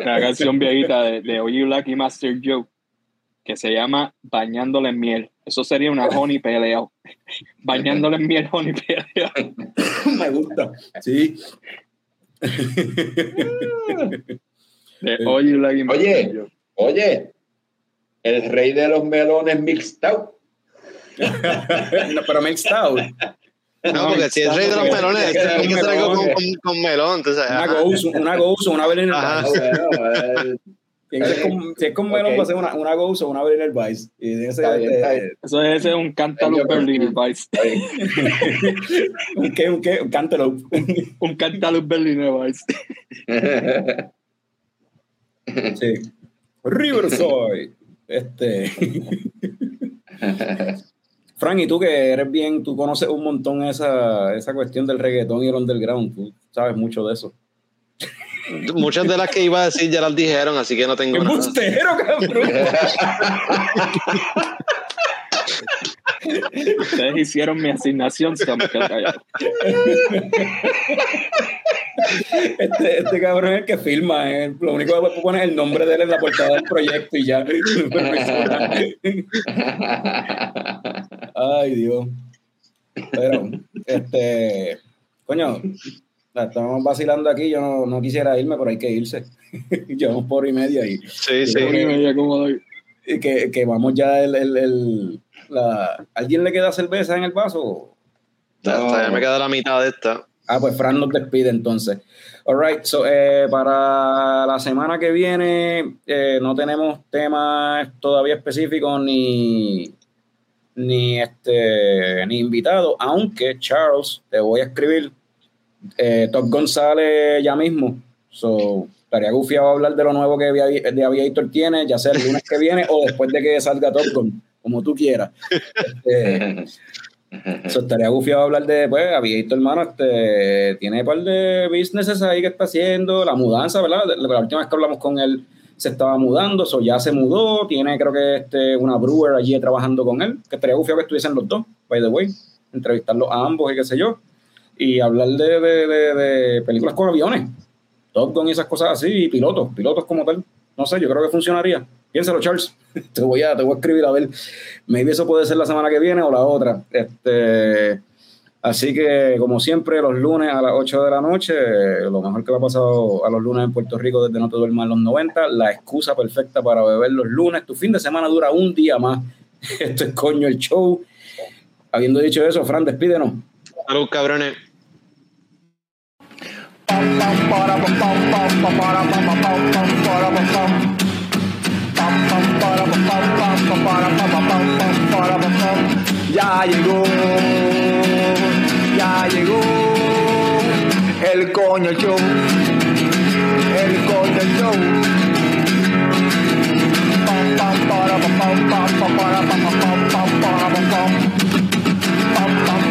Una canción viejita de, de Oye Lucky Master Joe que se llama Bañándole en miel. Eso sería una honey peleo. Bañándole en miel, honey peleo. Me gusta. Sí. De Oye Oye. Oye, el rey de los melones mixed out. No, pero mixed out. No, porque si es rey de los melones, Tiene que tiene que ser ser algo con, melón. con, con melón. Entonces, Una gozo, una gozo, una Berliner Eh, Tiene que ser con- Si es con melón, Ok. va a ser una, una gozo, una Berliner Weiss. Y tiene que ser, Está bien, está este. Eso es ese es un Cantaloupe Berliner bien. un qué, un qué, un cantaloupe. Un Cantaloupe Berliner Weiss. Sí. Riverside. Este. Frank, y tú que eres bien, tú conoces un montón esa, esa cuestión del reggaetón y el underground, tú sabes mucho de eso. Muchas de las que iba a decir ya las dijeron, así que no ¡Qué tengo nada. cabrón! Ustedes hicieron mi asignación, se me. Este, este cabrón es el que filma, eh. lo único que poner es el nombre de él en la portada del proyecto y ya. Ay, Dios. Pero, este, coño, la estamos vacilando aquí, yo no, no quisiera irme, pero hay que irse. Llevamos por hora y media y, Sí, sí. Una y media, ¿cómo doy? y que, que vamos ya el, el, el- la, ¿alguien le queda cerveza en el vaso? Ya, está, ya me queda la mitad de esta. Ah, pues Fran nos despide entonces. All right, so, eh, para la semana que viene eh, no tenemos temas todavía específicos ni, ni, este, ni invitados, aunque Charles, te voy a escribir, eh, Top Gun sale ya mismo, so, estaría gufiado hablar de lo nuevo que de Aviator tiene, ya sea el lunes que viene o después de que salga Top Gun, como tú quieras. Este, So, estaría gufiado hablar de, pues, Aviator, hermano, este, tiene un par de businesses ahí que está haciendo, la mudanza, ¿verdad? La, la última vez que hablamos con él se estaba mudando, so ya se mudó, tiene creo que este, una brewer allí trabajando con él, que estaría gufiado que estuviesen los dos, by the way, entrevistarlos a ambos y qué sé yo, y hablar de, de, de, de películas con aviones, Top Gun y esas cosas así, y pilotos, pilotos como tal, no sé, yo creo que funcionaría. Piénsalo, Charles. Te voy a, te voy a escribir a ver. Maybe eso puede ser la semana que viene o la otra. Este, así que, como siempre, los lunes a las 8 de la noche, lo mejor que me ha pasado a los lunes en Puerto Rico desde No Te Duermas los 90, la excusa perfecta para beber los lunes. Tu fin de semana dura un día más. Esto es coño el show. Habiendo dicho eso, Fran, despídenos. Salud, cabrones. Ya llegó, ya llegó el coño show, el coño show. Para, pam, pam.